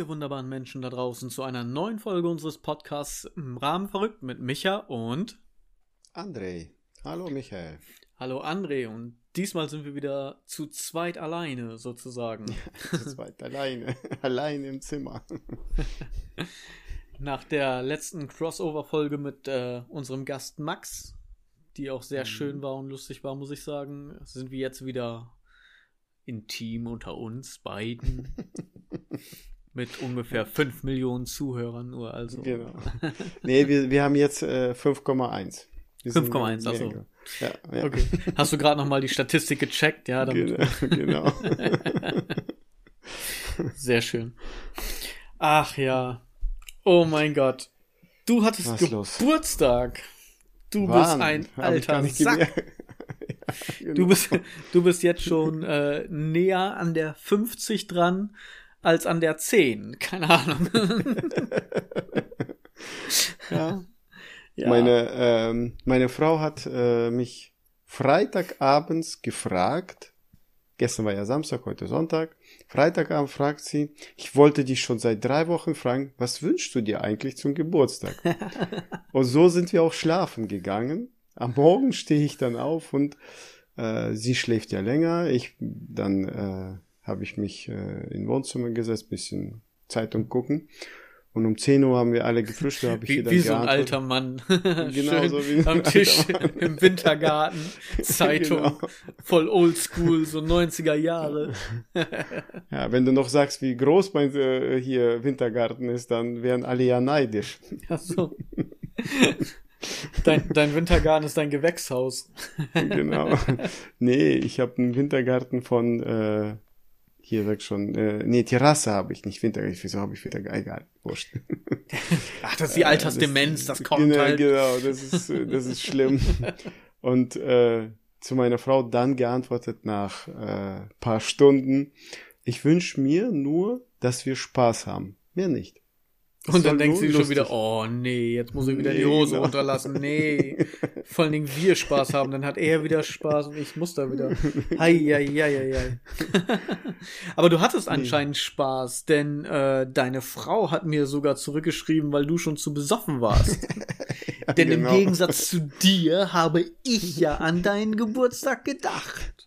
ihr wunderbaren Menschen da draußen, zu einer neuen Folge unseres Podcasts im Rahmen verrückt mit Micha und André. Hallo Michael. Hallo André und diesmal sind wir wieder zu zweit alleine sozusagen. zu zweit alleine, allein im Zimmer. Nach der letzten Crossover-Folge mit äh, unserem Gast Max, die auch sehr mhm. schön war und lustig war, muss ich sagen, sind wir jetzt wieder intim unter uns beiden. Mit ungefähr 5 Millionen Zuhörern nur, also. Genau. Nee, wir, wir haben jetzt äh, 5,1. 5,1, achso. Ja, ja. Okay. Hast du gerade nochmal die Statistik gecheckt? Ja, damit genau. genau. Sehr schön. Ach ja. Oh mein Gott. Du hattest Was Geburtstag. Los? Du Wann? bist ein alter Sack. ja, genau. du, bist, du bist jetzt schon äh, näher an der 50 dran als an der 10. Keine Ahnung. ja. ja. Meine, ähm, meine Frau hat äh, mich Freitagabends gefragt, gestern war ja Samstag, heute Sonntag, Freitagabend fragt sie, ich wollte dich schon seit drei Wochen fragen, was wünschst du dir eigentlich zum Geburtstag? und so sind wir auch schlafen gegangen. Am Morgen stehe ich dann auf und äh, sie schläft ja länger. Ich dann äh, habe ich mich äh, in Wohnzimmer gesetzt, bisschen Zeitung gucken. Und um 10 Uhr haben wir alle gefrühstückt, habe ich wie, wieder Wie so ein alter Mann. genau so wie Am Tisch im Wintergarten, Zeitung, genau. voll oldschool, so 90er Jahre. ja, wenn du noch sagst, wie groß mein äh, hier Wintergarten ist, dann wären alle ja neidisch. Ach so. Dein, dein Wintergarten ist dein Gewächshaus. genau. Nee, ich habe einen Wintergarten von äh, hier weg schon, äh, nee, Terrasse habe ich nicht, Winter, wieso habe ich wieder, egal, wurscht. Ach, das ist die Altersdemenz, das, das kommt genau, halt. Genau, das ist, das ist schlimm. Und äh, zu meiner Frau dann geantwortet nach äh, paar Stunden, ich wünsche mir nur, dass wir Spaß haben, mehr nicht. Und dann denkst du schon wieder, oh nee, jetzt muss ich wieder nee, die Hose genau. runterlassen. Nee. Vor allen Dingen wir Spaß haben, dann hat er wieder Spaß und ich muss da wieder. Hei, hei, hei, hei. Aber du hattest anscheinend nee. Spaß, denn äh, deine Frau hat mir sogar zurückgeschrieben, weil du schon zu besoffen warst. ja, denn genau. im Gegensatz zu dir habe ich ja an deinen Geburtstag gedacht.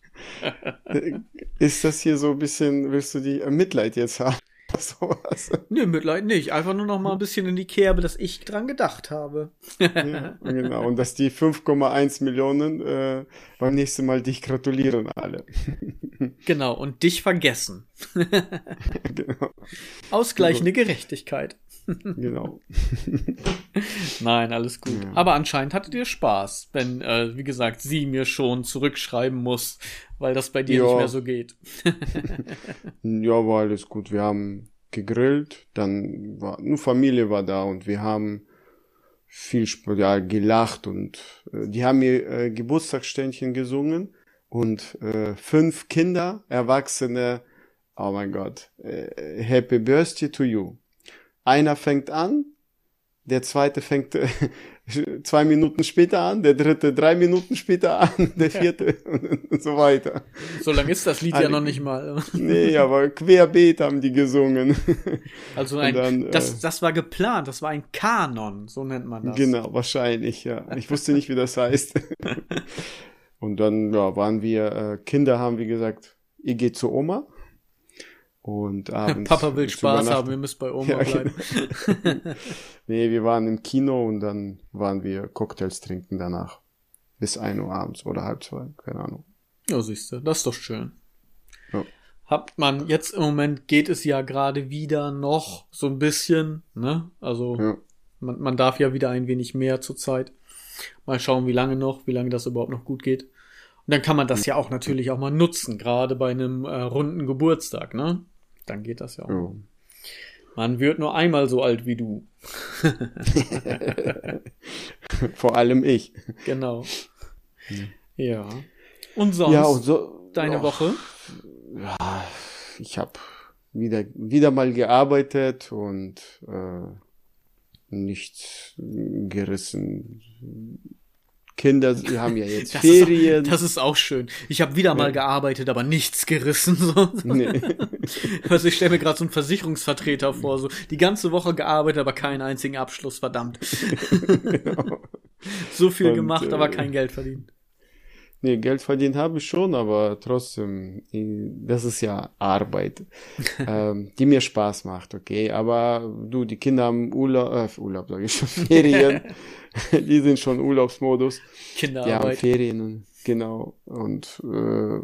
Ist das hier so ein bisschen, willst du die Mitleid jetzt haben? sowas. Nee, Mitleid nicht. Einfach nur noch mal ein bisschen in die Kerbe, dass ich dran gedacht habe. ja, genau. Und dass die 5,1 Millionen äh, beim nächsten Mal dich gratulieren alle. genau. Und dich vergessen. genau. Ausgleichende Gerechtigkeit. Genau. Nein, alles gut. Ja. Aber anscheinend hattet ihr Spaß, wenn, äh, wie gesagt, sie mir schon zurückschreiben muss, weil das bei dir ja. nicht mehr so geht. ja, war alles gut. Wir haben gegrillt, dann war nur Familie war da und wir haben viel ja, gelacht und äh, die haben mir äh, Geburtstagsständchen gesungen und äh, fünf Kinder, Erwachsene, oh mein Gott, äh, Happy Birthday to you. Einer fängt an, der zweite fängt zwei Minuten später an, der dritte drei Minuten später an, der vierte ja. und so weiter. So lang ist das Lied Alle, ja noch nicht mal. nee, aber querbeet haben die gesungen. Also ein, dann, das, äh, das war geplant, das war ein Kanon, so nennt man das. Genau, wahrscheinlich, ja. Ich wusste nicht, wie das heißt. und dann ja, waren wir, äh, Kinder haben, wie gesagt, ihr geht zu Oma. Und abends. Papa will Spaß haben, wir müssen bei Oma ja, bleiben. nee, wir waren im Kino und dann waren wir Cocktails trinken danach. Bis ein Uhr abends oder halb zwei, keine Ahnung. Ja, siehst du, das ist doch schön. Ja. Hat man, jetzt im Moment geht es ja gerade wieder noch so ein bisschen, ne? Also, ja. man, man darf ja wieder ein wenig mehr zur Zeit. Mal schauen, wie lange noch, wie lange das überhaupt noch gut geht. Und dann kann man das ja auch natürlich auch mal nutzen, gerade bei einem äh, runden Geburtstag, ne? Dann geht das ja auch. Ja. Man wird nur einmal so alt wie du. Vor allem ich. Genau. Ja. Und sonst ja, und so, deine oh, Woche? Ja, ich habe wieder wieder mal gearbeitet und äh, nichts gerissen. Kinder haben ja jetzt das Ferien. Ist, das ist auch schön. Ich habe wieder mal ja. gearbeitet, aber nichts gerissen. So. Nee. Also ich stelle mir gerade so einen Versicherungsvertreter vor, so die ganze Woche gearbeitet, aber keinen einzigen Abschluss, verdammt. genau. So viel Und, gemacht, äh, aber kein Geld verdient. Nee, Geld verdient habe ich schon, aber trotzdem, das ist ja Arbeit, ähm, die mir Spaß macht, okay. Aber du, die Kinder haben Urlaub, äh, Urlaub sage ich schon, Ferien, die sind schon Urlaubsmodus. Kinderarbeit. Die haben Ferien, genau. Und äh,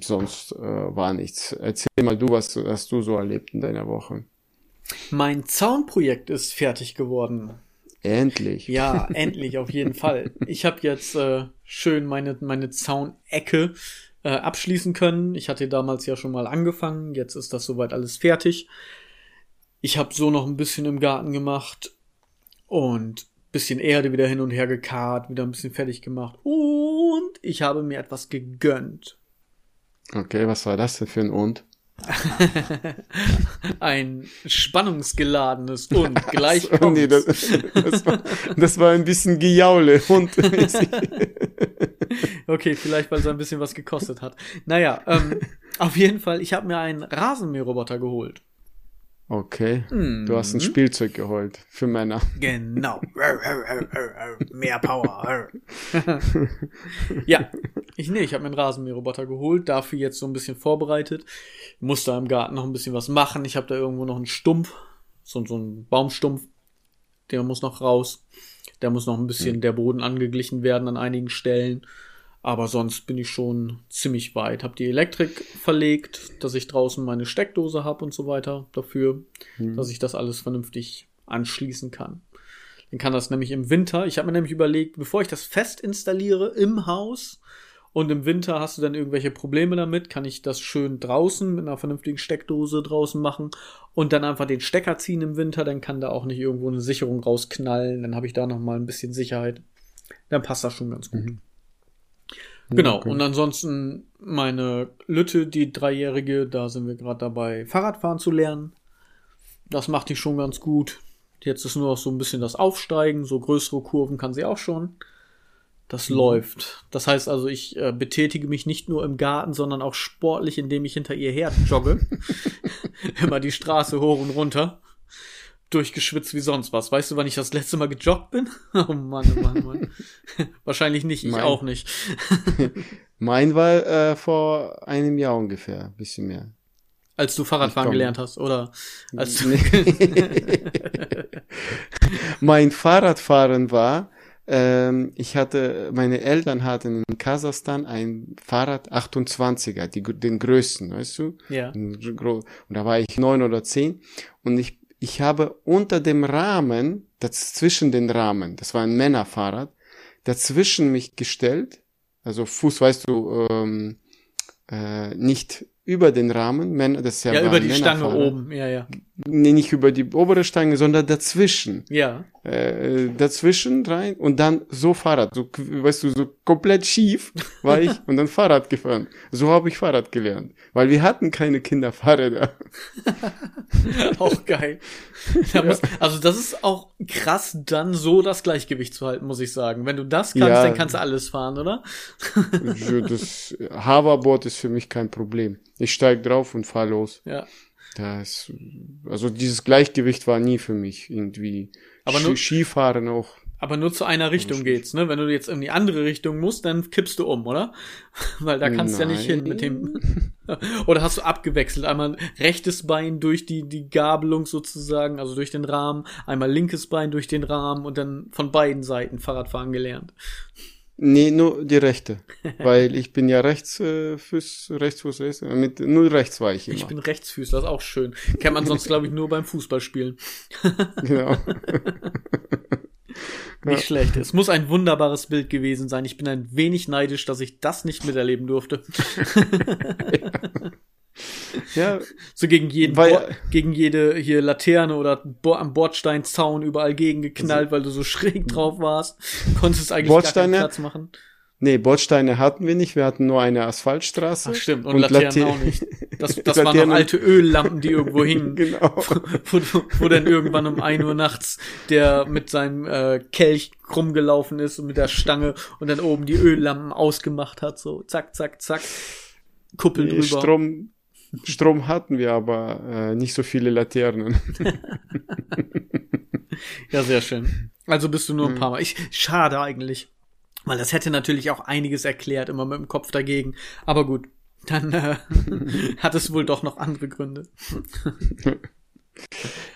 sonst äh, war nichts. Erzähl mal du, was hast du so erlebt in deiner Woche? Mein Zaunprojekt ist fertig geworden. Endlich. Ja, endlich, auf jeden Fall. Ich habe jetzt äh, schön meine, meine Zaunecke äh, abschließen können. Ich hatte damals ja schon mal angefangen, jetzt ist das soweit alles fertig. Ich habe so noch ein bisschen im Garten gemacht und bisschen Erde wieder hin und her gekarrt, wieder ein bisschen fertig gemacht und ich habe mir etwas gegönnt. Okay, was war das denn für ein Und? ein spannungsgeladenes und gleich so, nee, das, das, war, das war ein bisschen Gejaule und okay, vielleicht weil es ein bisschen was gekostet hat. Naja, ähm, auf jeden Fall, ich habe mir einen Rasenmäherroboter geholt. Okay. Mhm. Du hast ein Spielzeug geholt für Männer. Genau. Mehr Power. ja. Ich nee, ich habe mir einen Rasenmäherroboter geholt, dafür jetzt so ein bisschen vorbereitet. Muss da im Garten noch ein bisschen was machen. Ich habe da irgendwo noch einen Stumpf, so, so einen Baumstumpf. Der muss noch raus. Der muss noch ein bisschen mhm. der Boden angeglichen werden an einigen Stellen. Aber sonst bin ich schon ziemlich weit. Hab die Elektrik verlegt, dass ich draußen meine Steckdose habe und so weiter dafür, mhm. dass ich das alles vernünftig anschließen kann. Dann kann das nämlich im Winter, ich habe mir nämlich überlegt, bevor ich das fest installiere im Haus und im Winter hast du dann irgendwelche Probleme damit, kann ich das schön draußen mit einer vernünftigen Steckdose draußen machen und dann einfach den Stecker ziehen im Winter, dann kann da auch nicht irgendwo eine Sicherung rausknallen, dann habe ich da noch mal ein bisschen Sicherheit. Dann passt das schon ganz gut. Mhm. Genau, okay. und ansonsten meine Lütte, die Dreijährige, da sind wir gerade dabei, Fahrradfahren zu lernen. Das macht die schon ganz gut. Jetzt ist nur noch so ein bisschen das Aufsteigen, so größere Kurven kann sie auch schon. Das mhm. läuft. Das heißt also, ich äh, betätige mich nicht nur im Garten, sondern auch sportlich, indem ich hinter ihr her jogge. Immer die Straße hoch und runter durchgeschwitzt wie sonst was. Weißt du, wann ich das letzte Mal gejoggt bin? Oh Mann, oh Mann, oh Mann. Wahrscheinlich nicht, ich mein, auch nicht. mein war äh, vor einem Jahr ungefähr, ein bisschen mehr. Als du Fahrradfahren gelernt hast, oder? Als du mein Fahrradfahren war, ähm, ich hatte, meine Eltern hatten in Kasachstan ein Fahrrad 28er, die, den größten, weißt du? Ja. Und da war ich neun oder zehn und ich ich habe unter dem Rahmen, das zwischen den Rahmen, das war ein Männerfahrrad, dazwischen mich gestellt, also Fuß, weißt du, ähm, äh, nicht über den Rahmen, Männer, das ist ja, ja über die Stange oben, ja, ja. Nee, nicht über die obere Stange, sondern dazwischen. Ja. Äh, dazwischen rein und dann so Fahrrad, so, weißt du, so komplett schief war ich und dann Fahrrad gefahren. So habe ich Fahrrad gelernt, weil wir hatten keine Kinderfahrräder. auch geil. Da muss, also das ist auch krass, dann so das Gleichgewicht zu halten, muss ich sagen. Wenn du das kannst, ja, dann kannst du alles fahren, oder? das Hoverboard ist für mich kein Problem. Ich steig drauf und fahr los. Ja. Das, also dieses Gleichgewicht war nie für mich irgendwie. Aber nur, Skifahren auch. Aber nur zu einer Richtung geht's, ne? Wenn du jetzt in die andere Richtung musst, dann kippst du um, oder? Weil da kannst du ja nicht hin mit dem. oder hast du abgewechselt? Einmal rechtes Bein durch die, die Gabelung sozusagen, also durch den Rahmen, einmal linkes Bein durch den Rahmen und dann von beiden Seiten Fahrradfahren gelernt. Nee, nur die rechte. Weil ich bin ja Rechtsfuß, äh, Rechtsfuß, mit nur rechts war ich immer. Ich bin Rechtsfüßler, das ist auch schön. Kennt man sonst, glaube ich, nur beim Fußballspielen. genau. nicht ja. schlecht. Es muss ein wunderbares Bild gewesen sein. Ich bin ein wenig neidisch, dass ich das nicht miterleben durfte. ja. Ja. So gegen jeden, weil, Bo gegen jede hier Laterne oder Bo am Bordsteinzaun überall gegengeknallt, also, weil du so schräg drauf warst. Konntest eigentlich Bordsteine, gar keinen Platz machen. Nee, Bordsteine hatten wir nicht, wir hatten nur eine Asphaltstraße. Ach stimmt, und, und Laternen Late auch nicht. Das, das waren noch alte Öllampen, die irgendwo hingen. genau. Wo, wo, wo dann irgendwann um ein Uhr nachts der mit seinem äh, Kelch rumgelaufen ist und mit der Stange und dann oben die Öllampen ausgemacht hat, so zack, zack, zack. Kuppel nee, drüber. Strom, Strom hatten wir, aber äh, nicht so viele Laternen. ja, sehr schön. Also bist du nur ein mhm. paar Mal. Ich, schade eigentlich. Weil das hätte natürlich auch einiges erklärt, immer mit dem Kopf dagegen. Aber gut, dann äh, hat es wohl doch noch andere Gründe.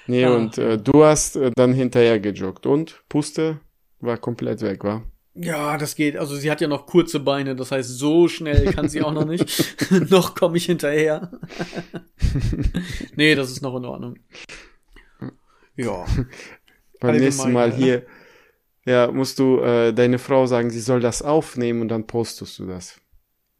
nee, ah. und äh, du hast äh, dann hinterher gejoggt und Puste war komplett weg, war? Ja, das geht. Also sie hat ja noch kurze Beine, das heißt, so schnell kann sie auch noch nicht. noch komme ich hinterher. nee, das ist noch in Ordnung. Ja. Beim nächsten Mal hier ja, musst du äh, deine Frau sagen, sie soll das aufnehmen und dann postest du das.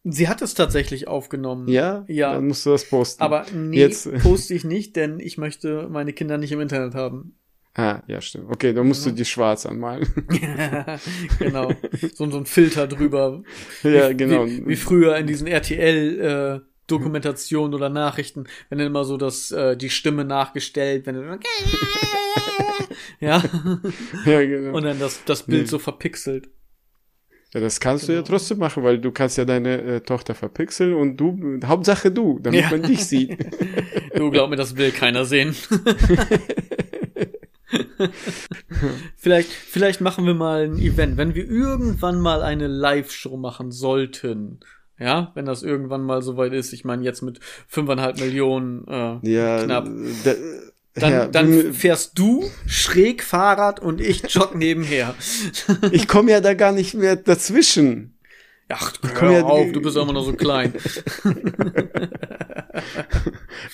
Sie hat es tatsächlich aufgenommen. Ja? Ja. Dann musst du das posten. Aber nee, Jetzt. poste ich nicht, denn ich möchte meine Kinder nicht im Internet haben. Ah, ja, stimmt. Okay, dann musst ja. du die schwarz anmalen. genau. So, so ein Filter drüber. Ja, genau. Wie, wie früher in diesen RTL äh, Dokumentationen oder Nachrichten, wenn dann immer so das äh, die Stimme nachgestellt, wenn dann ja. ja, genau. Und dann das, das Bild nee. so verpixelt. Ja, das kannst genau. du ja genau. trotzdem machen, weil du kannst ja deine äh, Tochter verpixeln und du, Hauptsache du, damit ja. man dich sieht. du glaub mir, das will keiner sehen. vielleicht, vielleicht machen wir mal ein Event, wenn wir irgendwann mal eine Live-Show machen sollten. Ja, wenn das irgendwann mal soweit ist. Ich meine, jetzt mit fünfeinhalb Millionen äh, ja, knapp. Dann, ja, dann fährst du schräg Fahrrad und ich jogg nebenher. ich komme ja da gar nicht mehr dazwischen. Ach, komm ja auf, du bist immer noch so klein.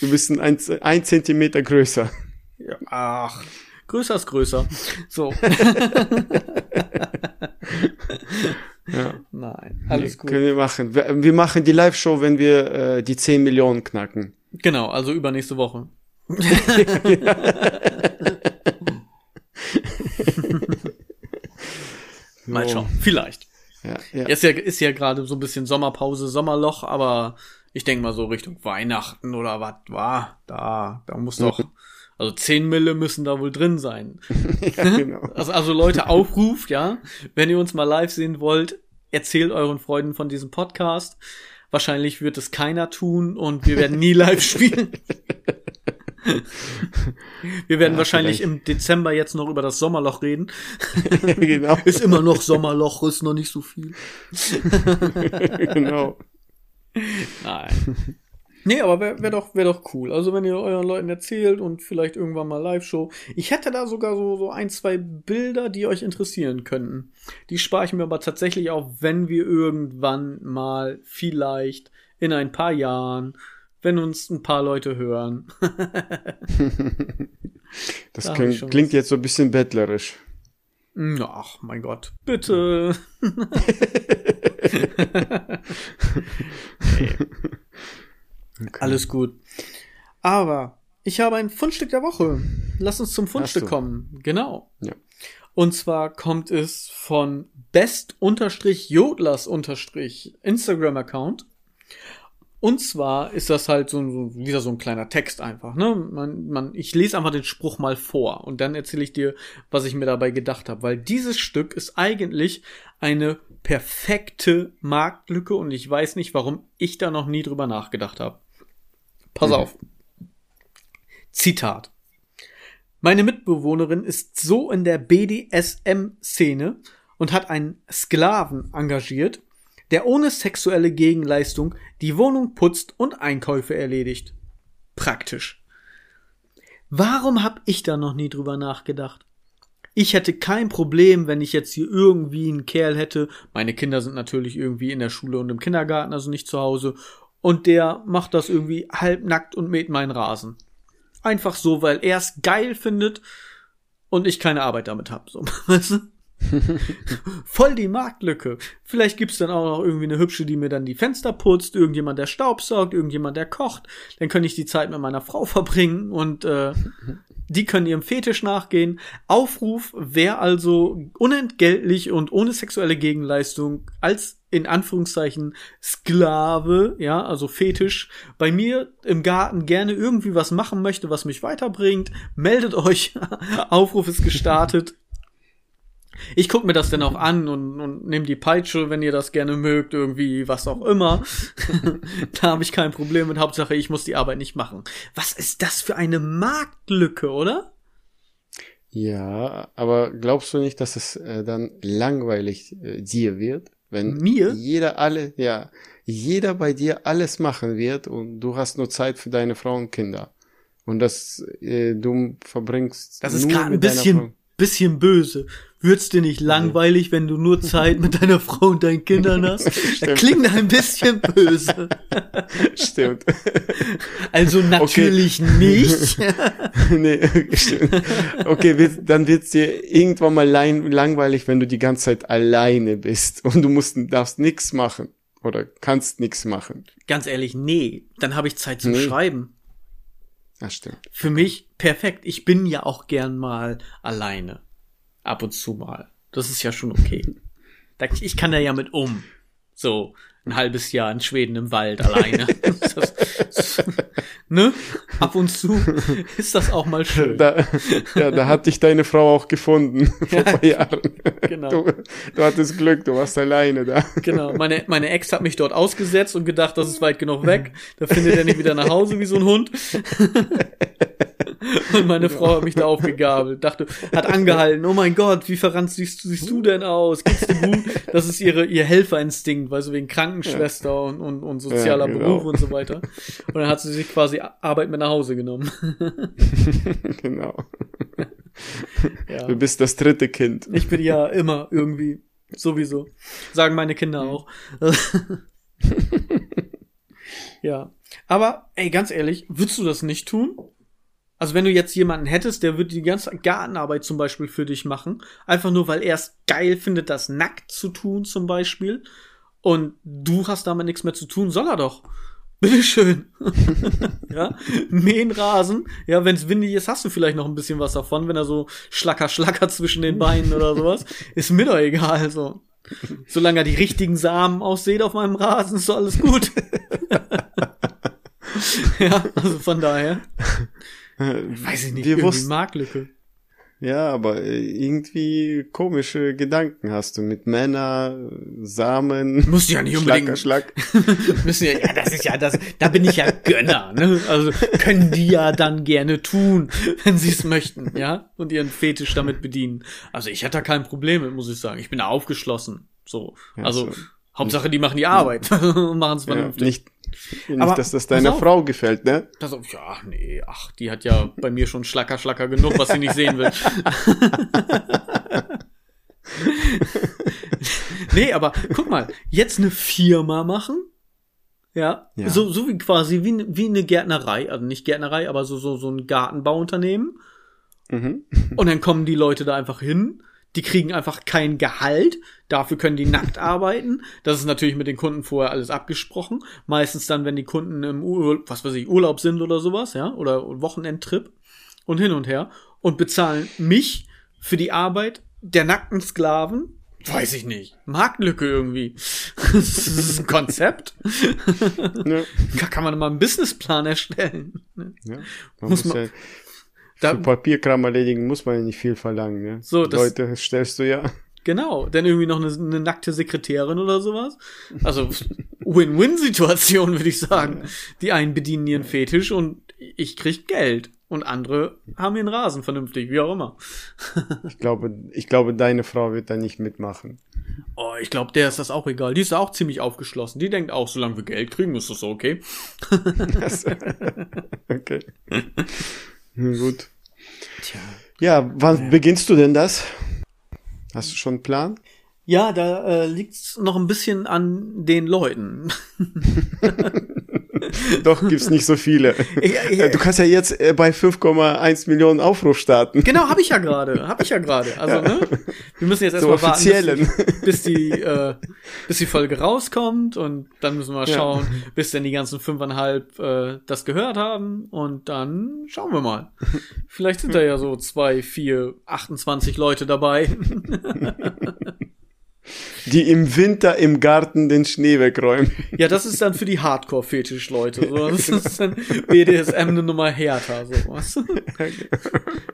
du bist ein, ein, ein Zentimeter größer. Ja, ach, größer ist größer. So. ja. Nein, alles gut. Können wir machen. Wir, wir machen die Live-Show, wenn wir äh, die 10 Millionen knacken. Genau, also übernächste Woche. Mal schauen, vielleicht. Ja, ja. Ist ja, ist ja gerade so ein bisschen Sommerpause, Sommerloch, aber ich denke mal so Richtung Weihnachten oder was war, da, da muss doch, also 10 Mille müssen da wohl drin sein. ja, genau. Also, also Leute, Aufruf, ja, wenn ihr uns mal live sehen wollt, erzählt euren Freunden von diesem Podcast. Wahrscheinlich wird es keiner tun und wir werden nie live spielen. Wir werden ja, wahrscheinlich vielleicht. im Dezember jetzt noch über das Sommerloch reden. genau. Ist immer noch Sommerloch, ist noch nicht so viel. genau. Nein. Nee, aber wäre wär doch, wär doch cool. Also wenn ihr euren Leuten erzählt und vielleicht irgendwann mal Live-Show. Ich hätte da sogar so, so ein, zwei Bilder, die euch interessieren könnten. Die spare ich mir aber tatsächlich auch, wenn wir irgendwann mal vielleicht in ein paar Jahren wenn uns ein paar Leute hören. das da klingt, klingt jetzt so ein bisschen bettlerisch. Ach, mein Gott, bitte. nee. Okay. Alles gut. Aber ich habe ein Fundstück der Woche. Lass uns zum Fundstück kommen. Genau. Ja. Und zwar kommt es von best-jodlers- Instagram-Account. Und zwar ist das halt so, so wieder so ein kleiner Text einfach. Ne? Man, man, ich lese einfach den Spruch mal vor und dann erzähle ich dir, was ich mir dabei gedacht habe. Weil dieses Stück ist eigentlich eine perfekte Marktlücke und ich weiß nicht, warum ich da noch nie drüber nachgedacht habe. Pass mhm. auf. Zitat. Meine Mitbewohnerin ist so in der BDSM-Szene und hat einen Sklaven engagiert, der ohne sexuelle Gegenleistung die Wohnung putzt und Einkäufe erledigt. Praktisch. Warum hab ich da noch nie drüber nachgedacht? Ich hätte kein Problem, wenn ich jetzt hier irgendwie einen Kerl hätte. Meine Kinder sind natürlich irgendwie in der Schule und im Kindergarten, also nicht zu Hause. Und der macht das irgendwie halbnackt und mäht meinen Rasen. Einfach so, weil er es geil findet und ich keine Arbeit damit hab. So? Voll die Marktlücke. Vielleicht gibt's dann auch noch irgendwie eine hübsche, die mir dann die Fenster putzt, irgendjemand, der Staubsaugt, irgendjemand, der kocht. Dann kann ich die Zeit mit meiner Frau verbringen und äh, die können ihrem Fetisch nachgehen. Aufruf, wer also unentgeltlich und ohne sexuelle Gegenleistung als in Anführungszeichen Sklave, ja, also Fetisch, bei mir im Garten gerne irgendwie was machen möchte, was mich weiterbringt, meldet euch. Aufruf ist gestartet. Ich guck mir das dann auch an und, und nehme die Peitsche, wenn ihr das gerne mögt, irgendwie, was auch immer. da habe ich kein Problem mit. Hauptsache, ich muss die Arbeit nicht machen. Was ist das für eine Marktlücke, oder? Ja, aber glaubst du nicht, dass es äh, dann langweilig äh, dir wird? Wenn Mir? jeder alle, ja, jeder bei dir alles machen wird und du hast nur Zeit für deine Frau und Kinder. Und das äh, du verbringst. Das ist gerade ein bisschen, bisschen böse. Wird's dir nicht langweilig, wenn du nur Zeit mit deiner Frau und deinen Kindern hast? Das klingt ein bisschen böse. Stimmt. Also natürlich okay. nicht. nee, stimmt. Okay, dann wird's dir irgendwann mal langweilig, wenn du die ganze Zeit alleine bist und du musst, darfst nichts machen oder kannst nichts machen. Ganz ehrlich, nee. Dann habe ich Zeit zum nee. Schreiben. Das stimmt. Für mich perfekt. Ich bin ja auch gern mal alleine. Ab und zu mal. Das ist ja schon okay. Ich kann da ja mit um. So ein halbes Jahr in Schweden im Wald alleine. das, das, ne? Ab und zu ist das auch mal schön. Da, ja, da hat dich deine Frau auch gefunden vor ein paar Jahren. Genau. Du, du, hattest Glück, du warst alleine da. Genau. Meine, meine Ex hat mich dort ausgesetzt und gedacht, das ist weit genug weg. Da findet er nicht wieder nach Hause wie so ein Hund. Und meine Frau hat mich da aufgegabelt, dachte, hat angehalten, oh mein Gott, wie verrannt siehst, siehst du denn aus? Geht's dir gut? Das ist ihre, ihr Helferinstinkt, weil so wegen Krankenschwester und, und, und sozialer ja, genau. Beruf und so weiter. Und dann hat sie sich quasi Arbeit mit nach Hause genommen. genau. Ja. Du bist das dritte Kind. Ich bin ja immer irgendwie, sowieso. Sagen meine Kinder auch. ja. Aber, ey, ganz ehrlich, würdest du das nicht tun? Also wenn du jetzt jemanden hättest, der würde die ganze Gartenarbeit zum Beispiel für dich machen, einfach nur weil er es geil findet, das nackt zu tun zum Beispiel, und du hast damit nichts mehr zu tun, soll er doch. Bitteschön. ja, mähen Rasen. Ja, wenn es windig ist, hast du vielleicht noch ein bisschen was davon, wenn er so schlacker, schlacker zwischen den Beinen oder sowas. Ist mir doch egal, so. Solange er die richtigen Samen aussieht auf meinem Rasen, ist doch alles gut. ja, also von daher. Weiß ich nicht, wir wussten, Marktlücke. Ja, aber äh, irgendwie komische Gedanken hast du mit Männer, Samen. Muss ja nicht unbedingt. Schlag. müssen ja, ja, das ist ja das, da bin ich ja Gönner, ne? Also können die ja dann gerne tun, wenn sie es möchten, ja? Und ihren Fetisch damit bedienen. Also ich hatte da kein Problem mit, muss ich sagen. Ich bin da aufgeschlossen. So. Also ja, so. Hauptsache, die machen die Arbeit. machen es vernünftig. Ja, nicht, nicht, Aber, dass das deiner Frau gefällt, ne? Das, ja, nee, ach, die hat ja bei mir schon Schlacker, Schlacker genug, was sie nicht sehen will. nee, aber guck mal, jetzt eine Firma machen, ja, ja. So, so wie quasi wie, wie eine Gärtnerei, also nicht Gärtnerei, aber so, so, so ein Gartenbauunternehmen. Mhm. Und dann kommen die Leute da einfach hin die kriegen einfach kein Gehalt, dafür können die nackt arbeiten. Das ist natürlich mit den Kunden vorher alles abgesprochen. Meistens dann, wenn die Kunden im Ur was weiß ich, Urlaub sind oder sowas, ja, oder Wochenendtrip und hin und her und bezahlen mich für die Arbeit der nackten Sklaven. Weiß ich nicht. Marktlücke irgendwie. das ist ein Konzept. Ja. Da kann man mal einen Businessplan erstellen. Ja, man muss, muss man, ja da, Für Papierkram erledigen muss man ja nicht viel verlangen. Ne? So, das, Leute stellst du ja. Genau, dann irgendwie noch eine, eine nackte Sekretärin oder sowas. Also Win-Win-Situation, würde ich sagen. Die einen bedienen ihren Fetisch und ich krieg Geld. Und andere haben ihren Rasen vernünftig, wie auch immer. ich glaube, ich glaube, deine Frau wird da nicht mitmachen. Oh, ich glaube, der ist das auch egal. Die ist auch ziemlich aufgeschlossen. Die denkt auch, solange wir Geld kriegen, ist das okay. okay. Gut. Tja. Ja, wann ja. beginnst du denn das? Hast du schon einen Plan? Ja, da äh, liegt's noch ein bisschen an den Leuten. Doch, gibt's nicht so viele. Ja, ja. Du kannst ja jetzt äh, bei 5,1 Millionen Aufruf starten. Genau, habe ich ja gerade. Habe ich ja gerade. Also, ne? Wir müssen jetzt erstmal so warten, bis, bis, die, äh, bis die Folge rauskommt und dann müssen wir schauen, ja. bis denn die ganzen fünfeinhalb äh, das gehört haben und dann schauen wir mal. Vielleicht sind da ja so zwei, vier, 28 Leute dabei. Die im Winter im Garten den Schnee wegräumen. Ja, das ist dann für die Hardcore-Fetisch-Leute. So. Das ist dann BDSM eine Nummer härter. So.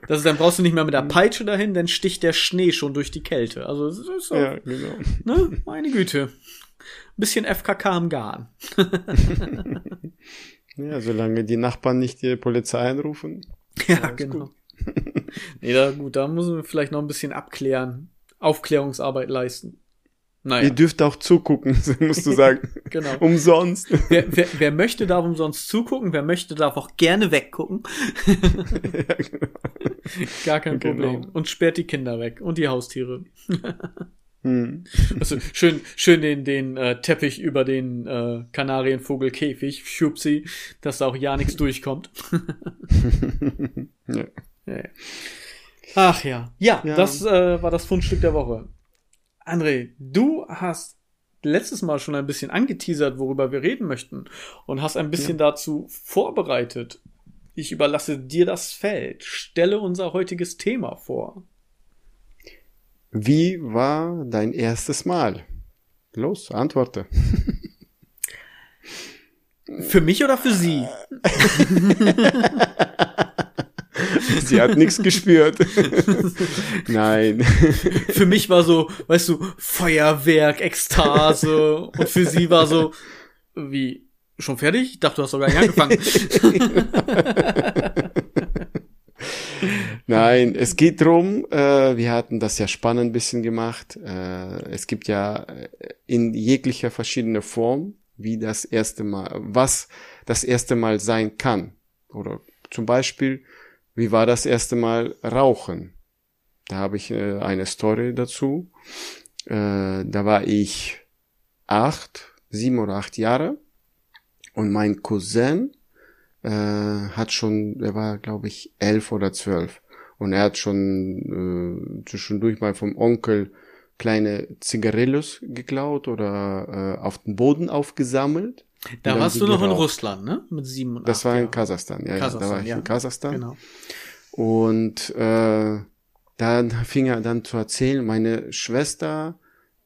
Das ist, dann brauchst du nicht mehr mit der Peitsche dahin, dann sticht der Schnee schon durch die Kälte. Also das ist so, ja, genau. Ne? Meine Güte. Ein bisschen FKK im Garn. ja, solange die Nachbarn nicht die Polizei anrufen. Ja, genau. Gut. nee, da, gut, da müssen wir vielleicht noch ein bisschen abklären Aufklärungsarbeit leisten. Naja. Ihr dürft auch zugucken, musst du sagen. genau. Umsonst. Wer, wer, wer, möchte, darf umsonst zugucken. Wer möchte, darf auch gerne weggucken. ja, genau. Gar kein genau. Problem. Und sperrt die Kinder weg und die Haustiere. hm. Also schön, schön den, den äh, Teppich über den äh, Kanarienvogelkäfig, schubsi, dass da auch ja nichts durchkommt. ja. ja. Ach ja. Ja, ja. das äh, war das Fundstück der Woche. André, du hast letztes Mal schon ein bisschen angeteasert, worüber wir reden möchten und hast ein bisschen ja. dazu vorbereitet. Ich überlasse dir das Feld. Stelle unser heutiges Thema vor. Wie war dein erstes Mal? Los, antworte. Für mich oder für sie? Sie hat nichts gespürt. Nein. Für mich war so, weißt du, Feuerwerk, Ekstase. Und für sie war so, wie, schon fertig? Ich dachte, du hast doch gar nicht angefangen. Nein, es geht drum. Äh, wir hatten das ja spannend ein bisschen gemacht. Äh, es gibt ja äh, in jeglicher verschiedener Form, wie das erste Mal, was das erste Mal sein kann. Oder zum Beispiel wie war das erste Mal Rauchen? Da habe ich äh, eine Story dazu. Äh, da war ich acht, sieben oder acht Jahre und mein Cousin äh, hat schon, er war glaube ich elf oder zwölf und er hat schon äh, zwischendurch mal vom Onkel kleine Zigarillos geklaut oder äh, auf den Boden aufgesammelt da warst du noch in Russland, ne? Mit sieben und Das war in Kasachstan, ja, Kasachstan, ja. Da war ich ja. in Kasachstan. Genau. Und äh, dann fing er dann zu erzählen, meine Schwester,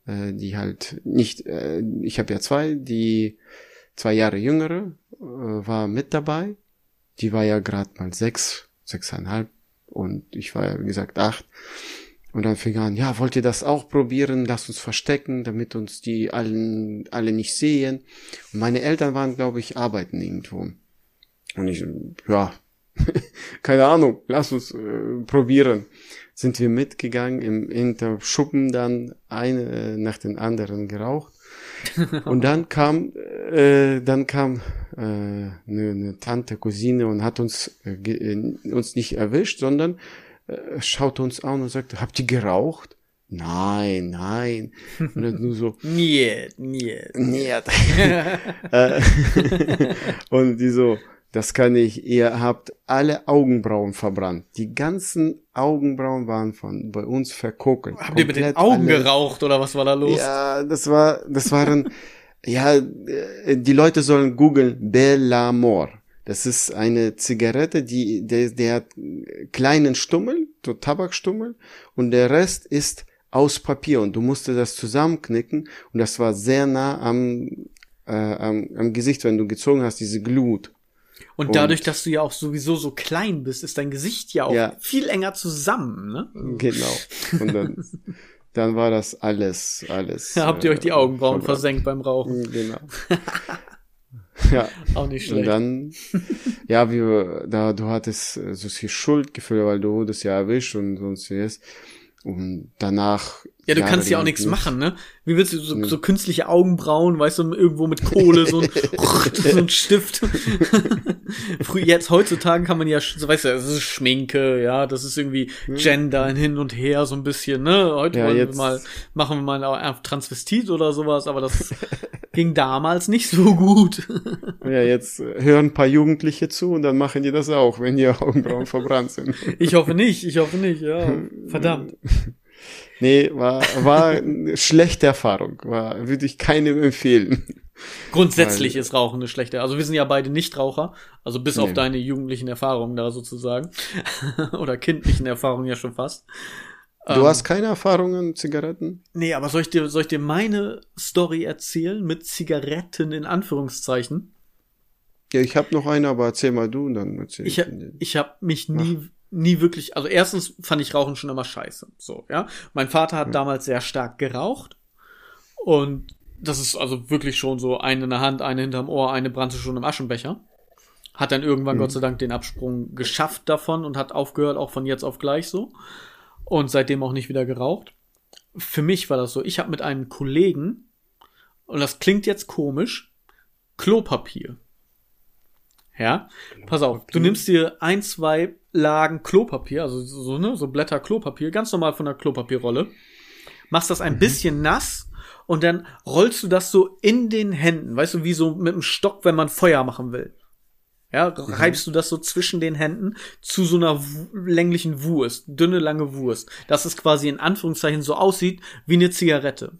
äh, die halt nicht, äh, ich habe ja zwei, die zwei Jahre jüngere, äh, war mit dabei. Die war ja gerade mal sechs, sechseinhalb und ich war ja, wie gesagt, acht. Und dann fing er an, ja, wollt ihr das auch probieren? Lass uns verstecken, damit uns die allen, alle nicht sehen. Und meine Eltern waren, glaube ich, arbeiten irgendwo. Und ich, ja, keine Ahnung, lass uns äh, probieren. Sind wir mitgegangen, im, in der Schuppen dann eine äh, nach den anderen geraucht. Und dann kam, äh, dann kam äh, eine, eine Tante, Cousine und hat uns äh, äh uns nicht erwischt, sondern äh, schaut uns an und sagt, habt ihr geraucht? Nein, nein. Und dann nur so. Niet, niet. Niet. Äh, und die so, das kann ich, ihr habt alle Augenbrauen verbrannt. Die ganzen Augenbrauen waren von bei uns verkokelt. Habt ihr mit den Augen alle. geraucht oder was war da los? Ja, das war, das waren, ja, äh, die Leute sollen googeln Bellamor. Das ist eine Zigarette, die, der, der hat kleinen Stummel, so Tabakstummel, und der Rest ist aus Papier und du musstest das zusammenknicken und das war sehr nah am, äh, am, am Gesicht, wenn du gezogen hast, diese Glut. Und, und dadurch, dass du ja auch sowieso so klein bist, ist dein Gesicht ja auch ja. viel enger zusammen, ne? Genau. Und dann, dann war das alles, alles. Da habt ihr euch die Augenbrauen äh, versenkt beim Rauchen. Genau. Ja. Auch nicht schlecht. Und dann, ja, wie, da, du hattest äh, so viel Schuldgefühl, weil du wurdest ja erwischt und sonst ist. Und danach. Ja, du Jahre kannst ja auch nichts machen, ne? Wie willst du so, so künstliche Augenbrauen, weißt du, irgendwo mit Kohle, so ein, so ein Stift. Jetzt, heutzutage kann man ja, so, weißt du, das ist Schminke, ja, das ist irgendwie Gender hin und her, so ein bisschen, ne? Heute ja, wir mal, machen wir mal ein Transvestit oder sowas, aber das ging damals nicht so gut. ja, jetzt hören ein paar Jugendliche zu und dann machen die das auch, wenn die Augenbrauen verbrannt sind. ich hoffe nicht, ich hoffe nicht, ja. Verdammt. Nee, war, war eine schlechte Erfahrung. War, würde ich keinem empfehlen. Grundsätzlich Weil, ist Rauchen eine schlechte. Also wir sind ja beide Nichtraucher, also bis nee. auf deine jugendlichen Erfahrungen da sozusagen. Oder kindlichen Erfahrungen ja schon fast. Du ähm, hast keine Erfahrungen mit Zigaretten? Nee, aber soll ich dir, soll ich dir meine Story erzählen mit Zigaretten in Anführungszeichen? Ja, ich habe noch eine, aber erzähl mal du und dann erzähl ich. Ich, ich habe mich nie, Ach. Nie wirklich, also erstens fand ich Rauchen schon immer scheiße. So, ja. Mein Vater hat hm. damals sehr stark geraucht und das ist also wirklich schon so eine in der Hand, eine hinterm Ohr, eine brannte schon im Aschenbecher. Hat dann irgendwann hm. Gott sei Dank den Absprung geschafft davon und hat aufgehört, auch von jetzt auf gleich so und seitdem auch nicht wieder geraucht. Für mich war das so, ich habe mit einem Kollegen, und das klingt jetzt komisch, Klopapier. Ja, pass auf, du nimmst dir ein, zwei Lagen Klopapier, also so, ne, so Blätter Klopapier, ganz normal von der Klopapierrolle, machst das ein mhm. bisschen nass und dann rollst du das so in den Händen, weißt du, wie so mit dem Stock, wenn man Feuer machen will. Ja, mhm. reibst du das so zwischen den Händen zu so einer länglichen Wurst, dünne, lange Wurst, dass es quasi in Anführungszeichen so aussieht wie eine Zigarette.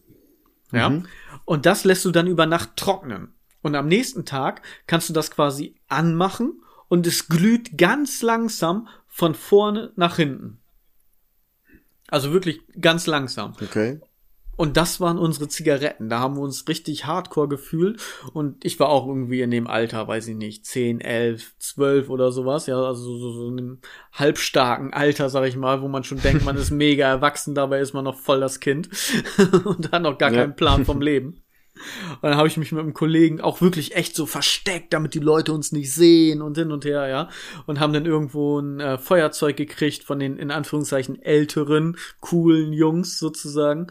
Ja. Mhm. Und das lässt du dann über Nacht trocknen. Und am nächsten Tag kannst du das quasi anmachen und es glüht ganz langsam von vorne nach hinten. Also wirklich ganz langsam. Okay. Und das waren unsere Zigaretten. Da haben wir uns richtig hardcore gefühlt. Und ich war auch irgendwie in dem Alter, weiß ich nicht, 10, 11, 12 oder sowas. Ja, also so, so in einem halbstarken Alter, sag ich mal, wo man schon denkt, man ist mega erwachsen, dabei ist man noch voll das Kind. und hat noch gar ja. keinen Plan vom Leben. Und dann habe ich mich mit einem Kollegen auch wirklich echt so versteckt, damit die Leute uns nicht sehen und hin und her, ja. Und haben dann irgendwo ein äh, Feuerzeug gekriegt von den in Anführungszeichen älteren, coolen Jungs sozusagen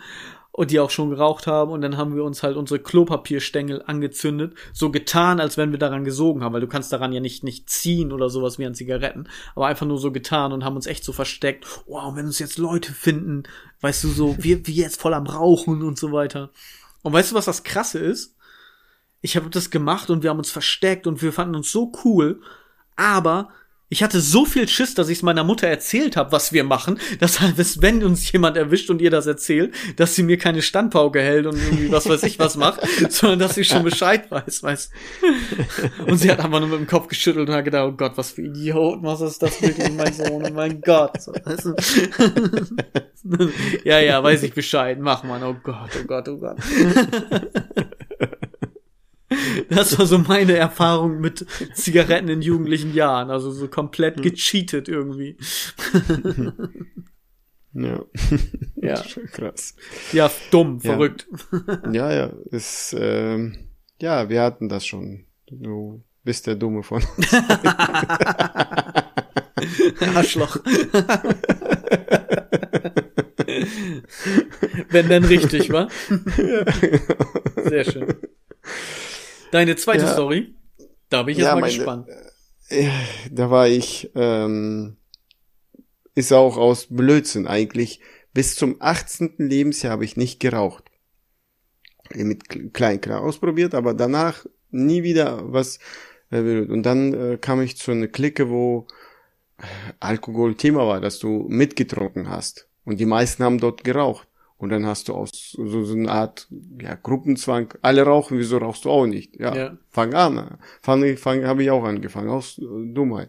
und die auch schon geraucht haben und dann haben wir uns halt unsere Klopapierstängel angezündet, so getan, als wenn wir daran gesogen haben, weil du kannst daran ja nicht nicht ziehen oder sowas wie an Zigaretten, aber einfach nur so getan und haben uns echt so versteckt. Wow, wenn uns jetzt Leute finden, weißt du so, wir wir jetzt voll am rauchen und so weiter. Und weißt du, was das krasse ist? Ich habe das gemacht und wir haben uns versteckt und wir fanden uns so cool, aber ich hatte so viel Schiss, dass ich es meiner Mutter erzählt habe, was wir machen, dass wenn uns jemand erwischt und ihr das erzählt, dass sie mir keine Standpauke hält und irgendwie was weiß ich was macht, sondern dass sie schon Bescheid weiß, weißt. Und sie hat einfach nur mit dem Kopf geschüttelt und hat gedacht, oh Gott, was für Idioten, was ist das wirklich, mein Sohn, oh mein Gott. So, weißt du? ja, ja, weiß ich Bescheid, mach mal, oh Gott, oh Gott, oh Gott. Das war so meine Erfahrung mit Zigaretten in jugendlichen Jahren. Also so komplett hm. gecheatet irgendwie. Ja. Ja. Krass. Ja, dumm, ja. verrückt. Ja, ja. Ist, ähm, ja, wir hatten das schon. Du bist der Dumme von uns. Arschloch. Wenn dann richtig, wa? Sehr schön. Deine zweite ja. Story? Da bin ich jetzt ja, mal meine, gespannt. Äh, da war ich, ähm, ist auch aus Blödsinn eigentlich. Bis zum 18. Lebensjahr habe ich nicht geraucht. Mit Kleinklar ausprobiert, aber danach nie wieder was. Äh, und dann äh, kam ich zu einer Clique, wo äh, Alkohol Thema war, dass du mitgetrunken hast. Und die meisten haben dort geraucht. Und dann hast du aus so, so eine Art ja, Gruppenzwang, alle rauchen, wieso rauchst du auch nicht? Ja, ja. fang an. Fang, fang habe ich auch angefangen, aus Dummheit.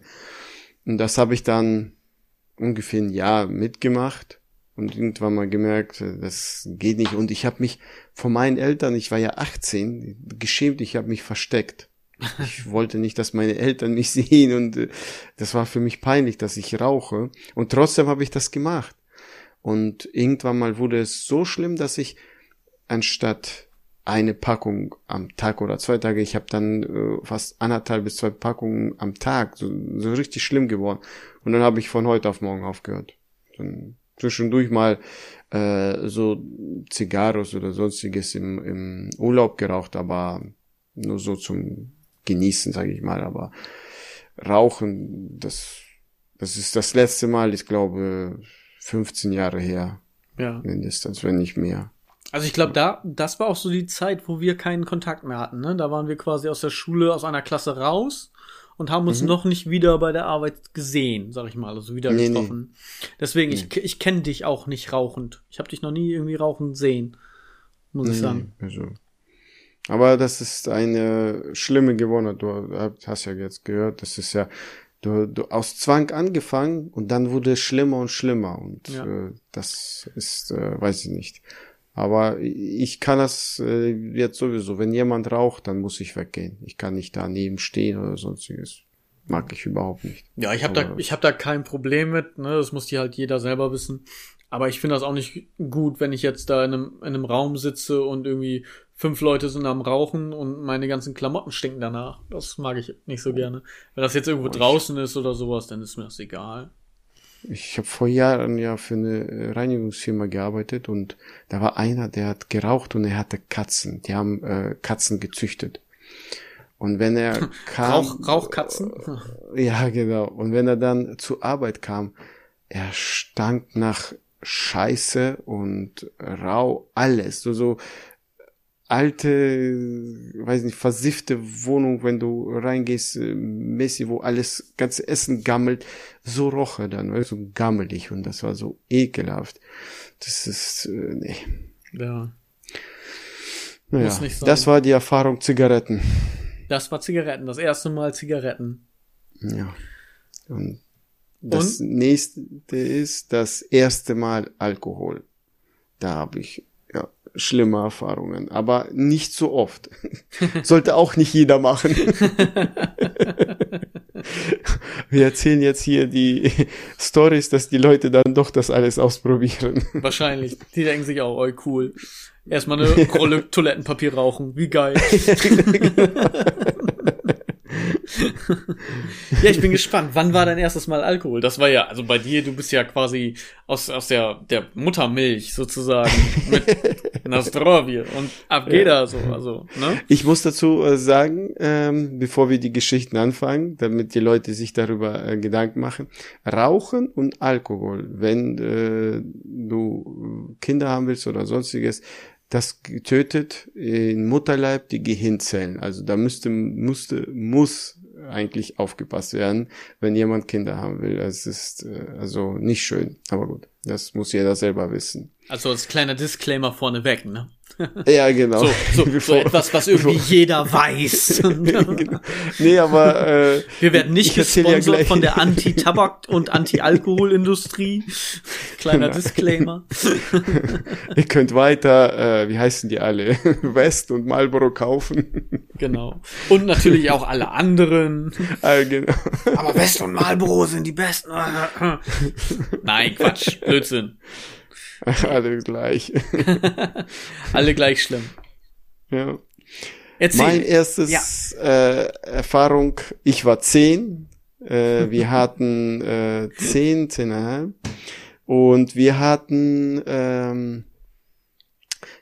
Und das habe ich dann ungefähr ein Jahr mitgemacht und irgendwann mal gemerkt, das geht nicht. Und ich habe mich von meinen Eltern, ich war ja 18, geschämt, ich habe mich versteckt. Ich wollte nicht, dass meine Eltern mich sehen und äh, das war für mich peinlich, dass ich rauche. Und trotzdem habe ich das gemacht. Und irgendwann mal wurde es so schlimm, dass ich anstatt eine Packung am Tag oder zwei Tage, ich habe dann äh, fast anderthalb bis zwei Packungen am Tag, so, so richtig schlimm geworden. Und dann habe ich von heute auf morgen aufgehört. Dann zwischendurch mal äh, so Zigarros oder sonstiges im, im Urlaub geraucht, aber nur so zum Genießen, sage ich mal. Aber Rauchen, das, das ist das letzte Mal, ich glaube, 15 Jahre her. Ja. Mindestens, wenn nicht mehr. Also ich glaube, da, das war auch so die Zeit, wo wir keinen Kontakt mehr hatten. Ne? Da waren wir quasi aus der Schule, aus einer Klasse raus und haben uns mhm. noch nicht wieder bei der Arbeit gesehen, sag ich mal, also wieder nee, getroffen. Nee. Deswegen, nee. ich, ich kenne dich auch nicht rauchend. Ich habe dich noch nie irgendwie rauchend sehen, muss ich sagen. Also. Aber das ist eine schlimme Gewohnheit. Du hast ja jetzt gehört, das ist ja du, du aus Zwang angefangen und dann wurde es schlimmer und schlimmer und ja. äh, das ist, äh, weiß ich nicht. Aber ich kann das äh, jetzt sowieso, wenn jemand raucht, dann muss ich weggehen. Ich kann nicht daneben stehen oder sonstiges. Mag ich überhaupt nicht. Ja, ich habe da, ich habe da kein Problem mit. Ne? Das muss die halt jeder selber wissen. Aber ich finde das auch nicht gut, wenn ich jetzt da in einem, in einem Raum sitze und irgendwie fünf Leute sind am Rauchen und meine ganzen Klamotten stinken danach. Das mag ich nicht so gerne. Wenn das jetzt irgendwo draußen ist oder sowas, dann ist mir das egal. Ich habe vor Jahren ja für eine äh, Reinigungsfirma gearbeitet und da war einer, der hat geraucht und er hatte Katzen. Die haben äh, Katzen gezüchtet. Und wenn er kam. Rauch, Rauchkatzen? Äh, ja, genau. Und wenn er dann zur Arbeit kam, er stank nach Scheiße und Rau, alles. So, so alte, weiß nicht, versiffte Wohnung, wenn du reingehst, äh, Messi, wo alles, ganze Essen gammelt, so roch er dann, so gammelig und das war so ekelhaft. Das ist, äh, nee. Ja. Naja, das war die Erfahrung Zigaretten. Das war Zigaretten, das erste Mal Zigaretten. Ja. Und das und? nächste ist das erste Mal Alkohol. Da habe ich schlimme Erfahrungen, aber nicht so oft. Sollte auch nicht jeder machen. Wir erzählen jetzt hier die Stories, dass die Leute dann doch das alles ausprobieren. Wahrscheinlich. Die denken sich auch, oh cool. Erstmal eine Rolle Toilettenpapier rauchen. Wie geil. ja, ich bin gespannt. Wann war dein erstes Mal Alkohol? Das war ja, also bei dir, du bist ja quasi aus, aus der, der Muttermilch sozusagen mit Nastrovie und ab geht ja. so, also, ne? Ich muss dazu äh, sagen, ähm, bevor wir die Geschichten anfangen, damit die Leute sich darüber äh, Gedanken machen, Rauchen und Alkohol, wenn äh, du Kinder haben willst oder sonstiges, das tötet in Mutterleib die Gehirnzellen. Also da müsste, musste, muss eigentlich aufgepasst werden, wenn jemand Kinder haben will. Es ist äh, also nicht schön, aber gut, das muss jeder selber wissen. Also als kleiner Disclaimer vorneweg, ne? Ja, genau. So, so, so etwas, was irgendwie jeder weiß. genau. Nee, aber äh, wir werden nicht gesponsert ja von der Anti-Tabak- und Anti-Alkohol-Industrie. Kleiner genau. Disclaimer. Ihr könnt weiter, äh, wie heißen die alle? West und Marlboro kaufen. Genau. Und natürlich auch alle anderen. Ah, genau. Aber West und Marlboro sind die besten. Nein, Quatsch, Blödsinn. Alle gleich. Alle gleich schlimm. Ja. Erzähl. Mein erstes ja. äh, Erfahrung, ich war zehn. Äh, wir hatten äh, zehn, zehneinhalb. Und wir hatten ähm,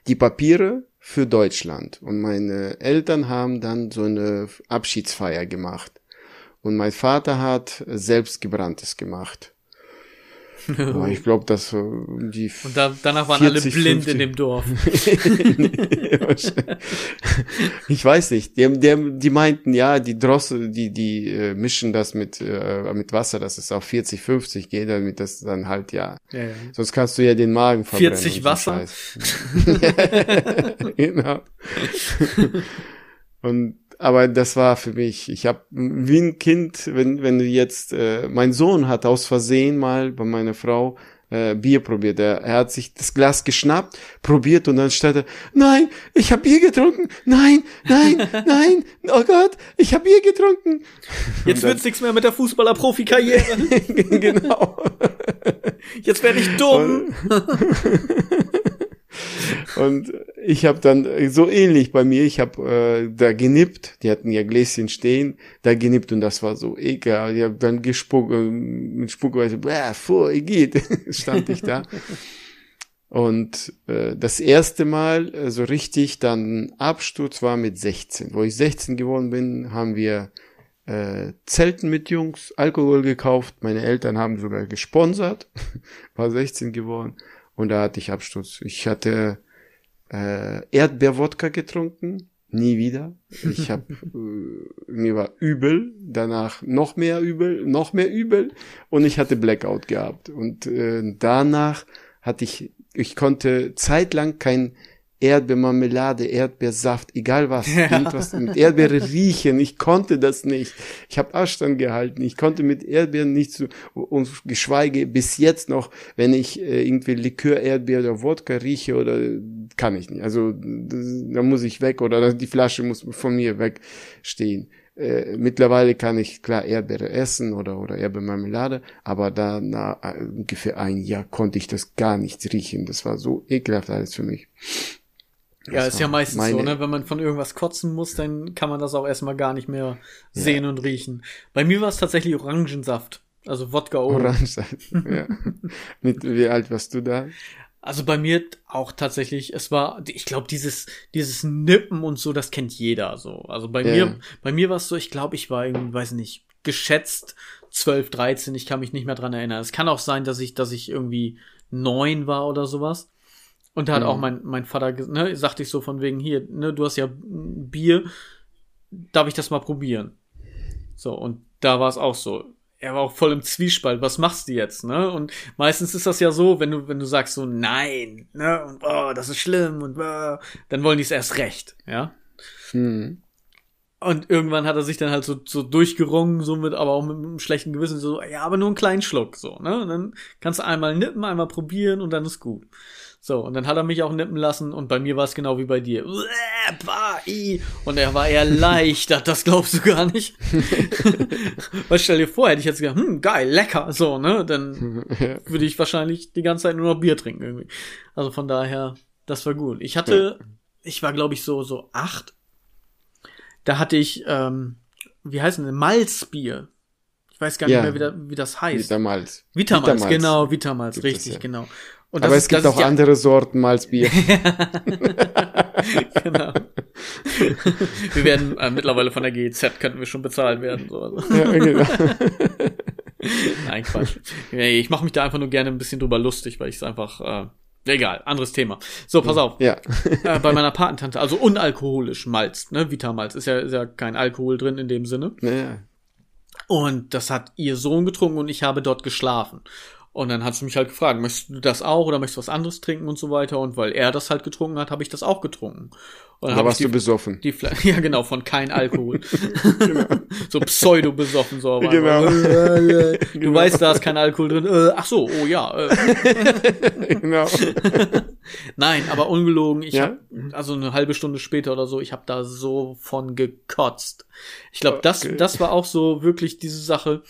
die Papiere für Deutschland. Und meine Eltern haben dann so eine Abschiedsfeier gemacht. Und mein Vater hat selbstgebranntes gemacht. Aber ich glaube, dass äh, die. Und da, danach waren 40, alle blind 50. in dem Dorf. ich weiß nicht. Die, die, die meinten, ja, die Drossel, die, die äh, mischen das mit, äh, mit Wasser, dass es auf 40, 50 geht, damit das dann halt, ja. ja, ja. Sonst kannst du ja den Magen verbrennen. 40 Wasser? genau. und aber das war für mich, ich habe wie ein Kind, wenn, wenn du jetzt, äh, mein Sohn hat aus Versehen mal bei meiner Frau äh, Bier probiert. Er, er hat sich das Glas geschnappt, probiert und dann stellt er, nein, ich habe Bier getrunken, nein, nein, nein, oh Gott, ich habe Bier getrunken. Jetzt wird's nichts mehr mit der Fußballer-Profi-Karriere. genau. Jetzt werde ich dumm. Und ich habe dann so ähnlich bei mir, ich habe äh, da genippt, die hatten ja Gläschen stehen, da genippt und das war so ekel. Ich habe dann gespuckt, äh, mit Spuckweise, bäh, vor, geht, stand ich da. Und äh, das erste Mal äh, so richtig dann Absturz war mit 16. Wo ich 16 geworden bin, haben wir äh, Zelten mit Jungs, Alkohol gekauft. Meine Eltern haben sogar gesponsert, war 16 geworden und da hatte ich Absturz. Ich hatte äh, Erdbeerwodka getrunken. Nie wieder. Ich habe äh, mir war übel, danach noch mehr übel, noch mehr übel und ich hatte Blackout gehabt und äh, danach hatte ich ich konnte zeitlang kein Erdbeermarmelade, Erdbeersaft, egal was, irgendwas mit Erdbeere riechen. Ich konnte das nicht. Ich habe Abstand gehalten. Ich konnte mit Erdbeeren nicht so und geschweige bis jetzt noch, wenn ich äh, irgendwie Likör, Erdbeer oder Wodka rieche oder kann ich nicht. Also da muss ich weg oder die Flasche muss von mir wegstehen. Äh, mittlerweile kann ich klar Erdbeere essen oder oder Erdbeermarmelade, aber da na, äh, ungefähr ein Jahr konnte ich das gar nicht riechen. Das war so ekelhaft alles für mich. Ja, ist ja meistens meine... so, ne? Wenn man von irgendwas kotzen muss, dann kann man das auch erstmal gar nicht mehr sehen ja. und riechen. Bei mir war es tatsächlich Orangensaft. Also Wodka Orangensaft. ja. Mit wie alt warst du da? Also bei mir auch tatsächlich, es war, ich glaube, dieses, dieses Nippen und so, das kennt jeder so. Also bei ja. mir, bei mir war es so, ich glaube, ich war irgendwie, weiß nicht, geschätzt 12, 13, ich kann mich nicht mehr dran erinnern. Es kann auch sein, dass ich, dass ich irgendwie neun war oder sowas. Und da hat mhm. auch mein, mein Vater, ne, sagte ich so von wegen, hier, ne, du hast ja Bier, darf ich das mal probieren? So, und da war es auch so. Er war auch voll im Zwiespalt, was machst du jetzt, ne? Und meistens ist das ja so, wenn du, wenn du sagst so, nein, ne, und oh, das ist schlimm und oh, dann wollen die es erst recht, ja? Mhm. Und irgendwann hat er sich dann halt so, so durchgerungen, so mit, aber auch mit einem schlechten Gewissen, so, ja, aber nur einen kleinen Schluck, so, ne? Und dann kannst du einmal nippen, einmal probieren und dann ist gut. So, und dann hat er mich auch nippen lassen und bei mir war es genau wie bei dir. Und er war eher leicht, das glaubst du gar nicht. Weil stell dir vor, hätte ich jetzt gedacht, hm, geil, lecker, so, ne? Dann würde ich wahrscheinlich die ganze Zeit nur noch Bier trinken irgendwie. Also von daher, das war gut. Ich hatte, ich war glaube ich so, so acht. Da hatte ich, ähm, wie heißt denn, Malzbier. Ich weiß gar ja. nicht mehr, wie, wie das heißt. Vitamals. Vitamals, Vitamals. genau, Vitamals, richtig, es, ja. genau. Und Aber es gibt auch andere Sorten Malzbier. genau. wir werden äh, mittlerweile von der GEZ könnten wir schon bezahlt werden. So. ja, genau. Nein, Quatsch. Ich mache mich da einfach nur gerne ein bisschen drüber lustig, weil ich es einfach. Äh, egal, anderes Thema. So, pass auf. Ja. äh, bei meiner Patentante, also unalkoholisch Malz, ne? Vitamalz. Ist ja, ist ja kein Alkohol drin in dem Sinne. Ja. Und das hat ihr Sohn getrunken und ich habe dort geschlafen. Und dann hat sie mich halt gefragt, möchtest du das auch oder möchtest du was anderes trinken und so weiter. Und weil er das halt getrunken hat, habe ich das auch getrunken. Und dann da warst die, du besoffen. Die ja, genau, von kein Alkohol. genau. so pseudo besoffen, so. Genau. du genau. weißt, da ist kein Alkohol drin. Äh, ach so, oh ja. Äh. genau. Nein, aber ungelogen. Ich ja? hab, also eine halbe Stunde später oder so, ich habe da so von gekotzt. Ich glaube, okay. das, das war auch so wirklich diese Sache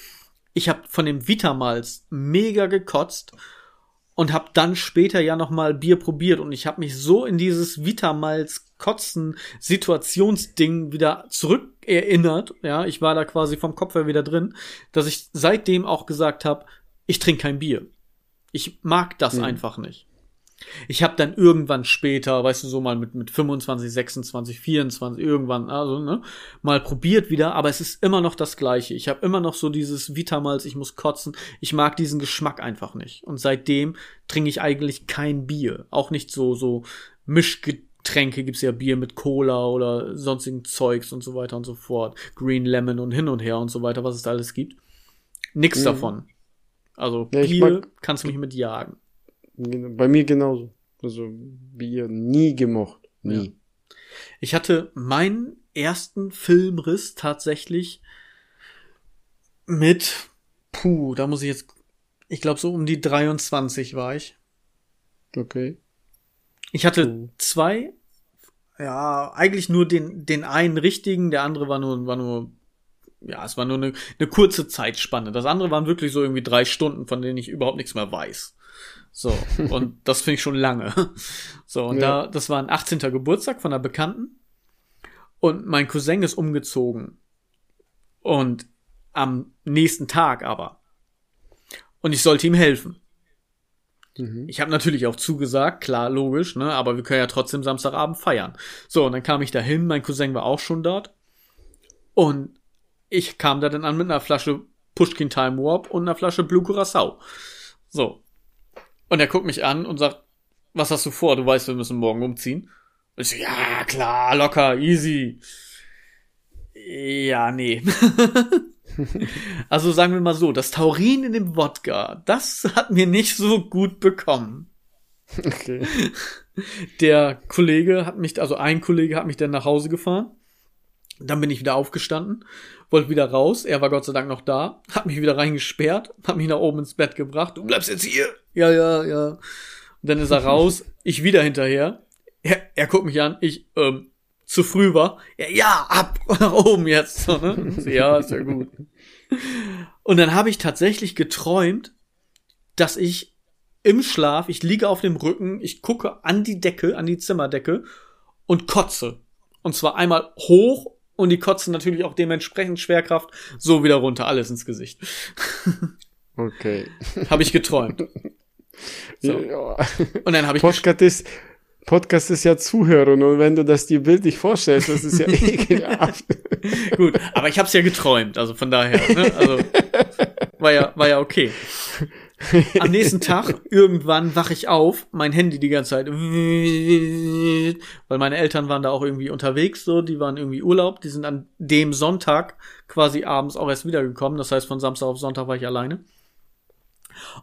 ich habe von dem Vitamals mega gekotzt und habe dann später ja noch mal Bier probiert und ich habe mich so in dieses Vitamals Kotzen Situationsding wieder zurückerinnert, ja, ich war da quasi vom Kopf her wieder drin, dass ich seitdem auch gesagt habe, ich trinke kein Bier. Ich mag das mhm. einfach nicht. Ich habe dann irgendwann später, weißt du, so mal mit, mit 25, 26, 24, irgendwann, also, ne, mal probiert wieder, aber es ist immer noch das Gleiche. Ich habe immer noch so dieses Vitamals, ich muss kotzen. Ich mag diesen Geschmack einfach nicht. Und seitdem trinke ich eigentlich kein Bier. Auch nicht so, so Mischgetränke gibt's ja Bier mit Cola oder sonstigen Zeugs und so weiter und so fort. Green Lemon und hin und her und so weiter, was es da alles gibt. Nix mhm. davon. Also ja, Bier kannst du mich mit jagen. Bei mir genauso. Also Bier nie gemocht. Nie. Ja. Ich hatte meinen ersten Filmriss tatsächlich mit, puh, da muss ich jetzt, ich glaube so um die 23 war ich. Okay. Ich hatte puh. zwei, ja, eigentlich nur den, den einen richtigen, der andere war nur, war nur, ja, es war nur eine, eine kurze Zeitspanne. Das andere waren wirklich so irgendwie drei Stunden, von denen ich überhaupt nichts mehr weiß. So, und das finde ich schon lange. So, und ja. da, das war ein 18. Geburtstag von einer Bekannten. Und mein Cousin ist umgezogen. Und am nächsten Tag aber. Und ich sollte ihm helfen. Mhm. Ich habe natürlich auch zugesagt, klar, logisch, ne, aber wir können ja trotzdem Samstagabend feiern. So, und dann kam ich dahin, mein Cousin war auch schon dort. Und ich kam da dann an mit einer Flasche Pushkin Time Warp und einer Flasche Blue Curacao. So, und er guckt mich an und sagt, was hast du vor? Du weißt, wir müssen morgen umziehen. Und ich so, ja, klar, locker, easy. Ja, nee. also sagen wir mal so, das Taurin in dem Wodka, das hat mir nicht so gut bekommen. Okay. Der Kollege hat mich, also ein Kollege hat mich dann nach Hause gefahren. Dann bin ich wieder aufgestanden, wollte wieder raus. Er war Gott sei Dank noch da, hat mich wieder reingesperrt, hat mich nach oben ins Bett gebracht. Du bleibst jetzt hier. Ja, ja, ja. Und dann ist er raus, ich wieder hinterher. Er, er guckt mich an, ich, ähm, zu früh war. Ja, ja ab nach oben jetzt. So, ne? ja, ist ja gut. Und dann habe ich tatsächlich geträumt, dass ich im Schlaf, ich liege auf dem Rücken, ich gucke an die Decke, an die Zimmerdecke und kotze. Und zwar einmal hoch und die kotzen natürlich auch dementsprechend Schwerkraft so wieder runter, alles ins Gesicht. Okay. habe ich geträumt. So. Ja. Und dann habe ich Podcast ist Podcast ist ja Zuhören und wenn du das dir bildlich vorstellst, das ist ja ekelhaft. Gut, aber ich habe es ja geträumt, also von daher, ne? also war ja war ja okay. Am nächsten Tag irgendwann wache ich auf, mein Handy die ganze Zeit, weil meine Eltern waren da auch irgendwie unterwegs, so, die waren irgendwie Urlaub, die sind an dem Sonntag quasi abends auch erst wiedergekommen, das heißt von Samstag auf Sonntag war ich alleine.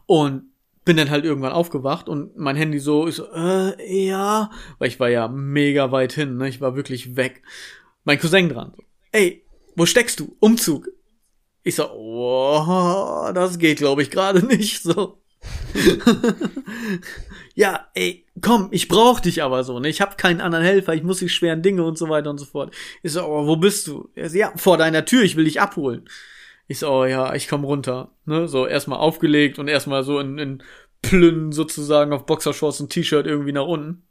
Und bin dann halt irgendwann aufgewacht und mein Handy so, ich so, äh, ja, weil ich war ja mega weit hin, ne? Ich war wirklich weg. Mein Cousin dran. So, Ey, wo steckst du? Umzug. Ich so, oh, das geht, glaube ich, gerade nicht so. ja, ey, komm, ich brauch dich aber so, ne? Ich habe keinen anderen Helfer, ich muss die schweren Dinge und so weiter und so fort. Ich so, oh, wo bist du? Er so, ja, vor deiner Tür, ich will dich abholen. Ich so, oh ja, ich komm runter. Ne? So erstmal aufgelegt und erstmal so in, in Plünnen sozusagen auf Boxershorts und T-Shirt irgendwie nach unten.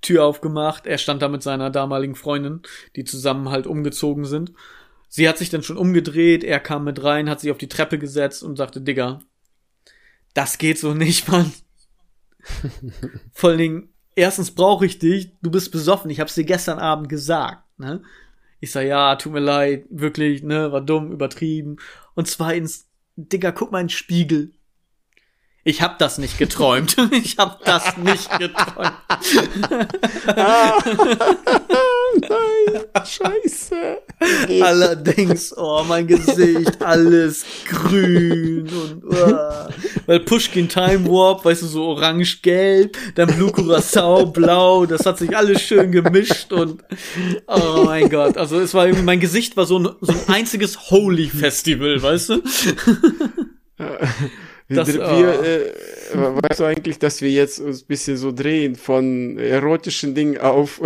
Tür aufgemacht, er stand da mit seiner damaligen Freundin, die zusammen halt umgezogen sind. Sie hat sich dann schon umgedreht, er kam mit rein, hat sich auf die Treppe gesetzt und sagte, Digga, das geht so nicht, Mann. Vor allen Dingen, erstens brauche ich dich, du bist besoffen, ich hab's dir gestern Abend gesagt, ne? Ich sag, ja, tut mir leid, wirklich, ne, war dumm, übertrieben. Und zweitens, Digga, guck mal in den Spiegel. Ich hab das nicht geträumt. Ich hab das nicht geträumt. Nein, scheiße. Allerdings, oh, mein Gesicht, alles grün und, oh. weil Pushkin Time Warp, weißt du, so orange-gelb, dann Blue Curacao blau, das hat sich alles schön gemischt und, oh mein Gott, also es war irgendwie, mein Gesicht war so ein, so ein einziges Holy Festival, weißt du? Das, wir, oh. äh, weißt du eigentlich, dass wir jetzt uns bisschen so drehen von erotischen Dingen auf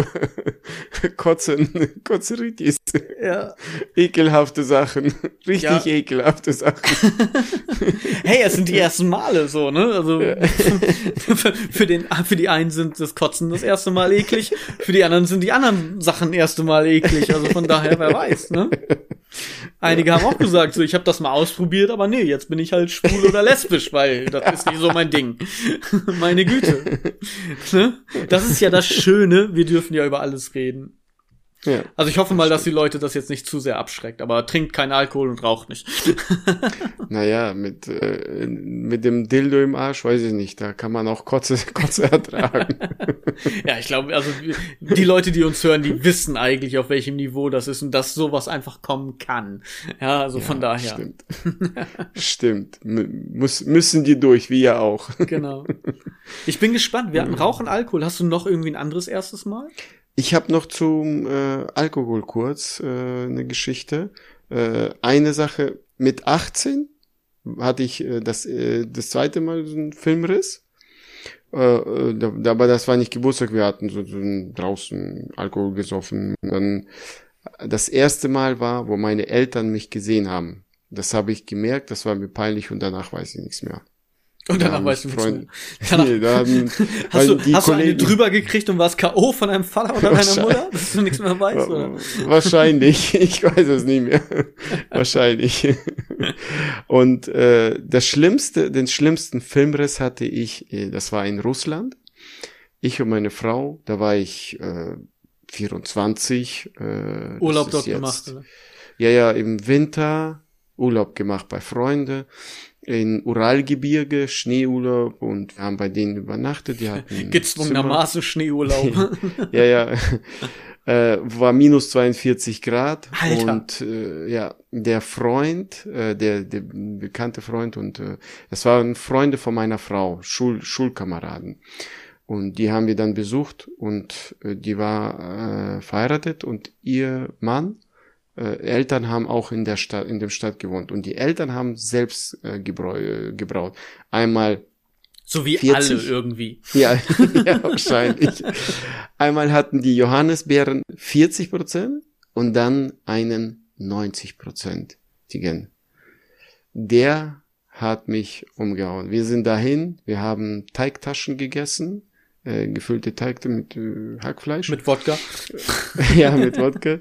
Kotzen, Kotzeritis. Ja. Ekelhafte Sachen. Richtig ja. ekelhafte Sachen. hey, es sind die ersten Male so, ne? Also ja. für, den, für die einen sind das Kotzen das erste Mal eklig, für die anderen sind die anderen Sachen erste Mal eklig. Also von daher, wer weiß, ne? Einige haben auch gesagt, so ich habe das mal ausprobiert, aber nee, jetzt bin ich halt schwul oder lesbisch, weil das ist nicht so mein Ding. Meine Güte. Ne? Das ist ja das Schöne, wir dürfen ja über alles reden. Ja, also ich hoffe mal, dass die Leute das jetzt nicht zu sehr abschreckt, aber trinkt keinen Alkohol und raucht nicht. naja, mit, äh, mit dem Dildo im Arsch, weiß ich nicht, da kann man auch Kotze, Kotze ertragen. ja, ich glaube, also die Leute, die uns hören, die wissen eigentlich, auf welchem Niveau das ist und dass sowas einfach kommen kann. Ja, also ja, von daher. Stimmt. stimmt. Muss, müssen die durch, wie ja auch. genau. Ich bin gespannt. Wir hatten Rauchen, Alkohol. Hast du noch irgendwie ein anderes erstes Mal? Ich habe noch zum äh, Alkohol kurz äh, eine Geschichte. Äh, eine Sache mit 18 hatte ich äh, das äh, das zweite Mal so einen Filmriss. Äh, äh, aber das war nicht Geburtstag, wir hatten so, so draußen Alkohol gesoffen. Und dann das erste Mal war, wo meine Eltern mich gesehen haben. Das habe ich gemerkt, das war mir peinlich und danach weiß ich nichts mehr. Und danach weißt du Freund, danach, nee, dann, Hast, du, hast du eine drüber gekriegt und warst K.O. von deinem Vater oder deiner Mutter, dass du nichts mehr weißt, oder? Wahrscheinlich, ich weiß es nicht mehr. Wahrscheinlich. Und äh, das Schlimmste, den schlimmsten Filmriss hatte ich, äh, das war in Russland. Ich und meine Frau, da war ich äh, 24. Äh, Urlaub dort jetzt, gemacht, oder? Ja, ja, im Winter Urlaub gemacht bei Freunden in Uralgebirge, Schneeurlaub und wir haben bei denen übernachtet. Die hatten Gezwungenermaßen Schneeurlaub. ja, ja. Äh, war minus 42 Grad Alter. und äh, ja, der Freund, äh, der, der bekannte Freund und äh, das waren Freunde von meiner Frau, Schul, Schulkameraden. Und die haben wir dann besucht und äh, die war äh, verheiratet und ihr Mann äh, Eltern haben auch in der Stadt, in dem Stadt gewohnt und die Eltern haben selbst äh, gebrau, äh, gebraut. Einmal so wie 40, alle irgendwie. Ja, ja, wahrscheinlich. Einmal hatten die Johannisbeeren 40 Prozent und dann einen 90 Prozentigen. Der hat mich umgehauen. Wir sind dahin, wir haben Teigtaschen gegessen, äh, gefüllte Teig mit äh, Hackfleisch. Mit Wodka. ja, mit Wodka.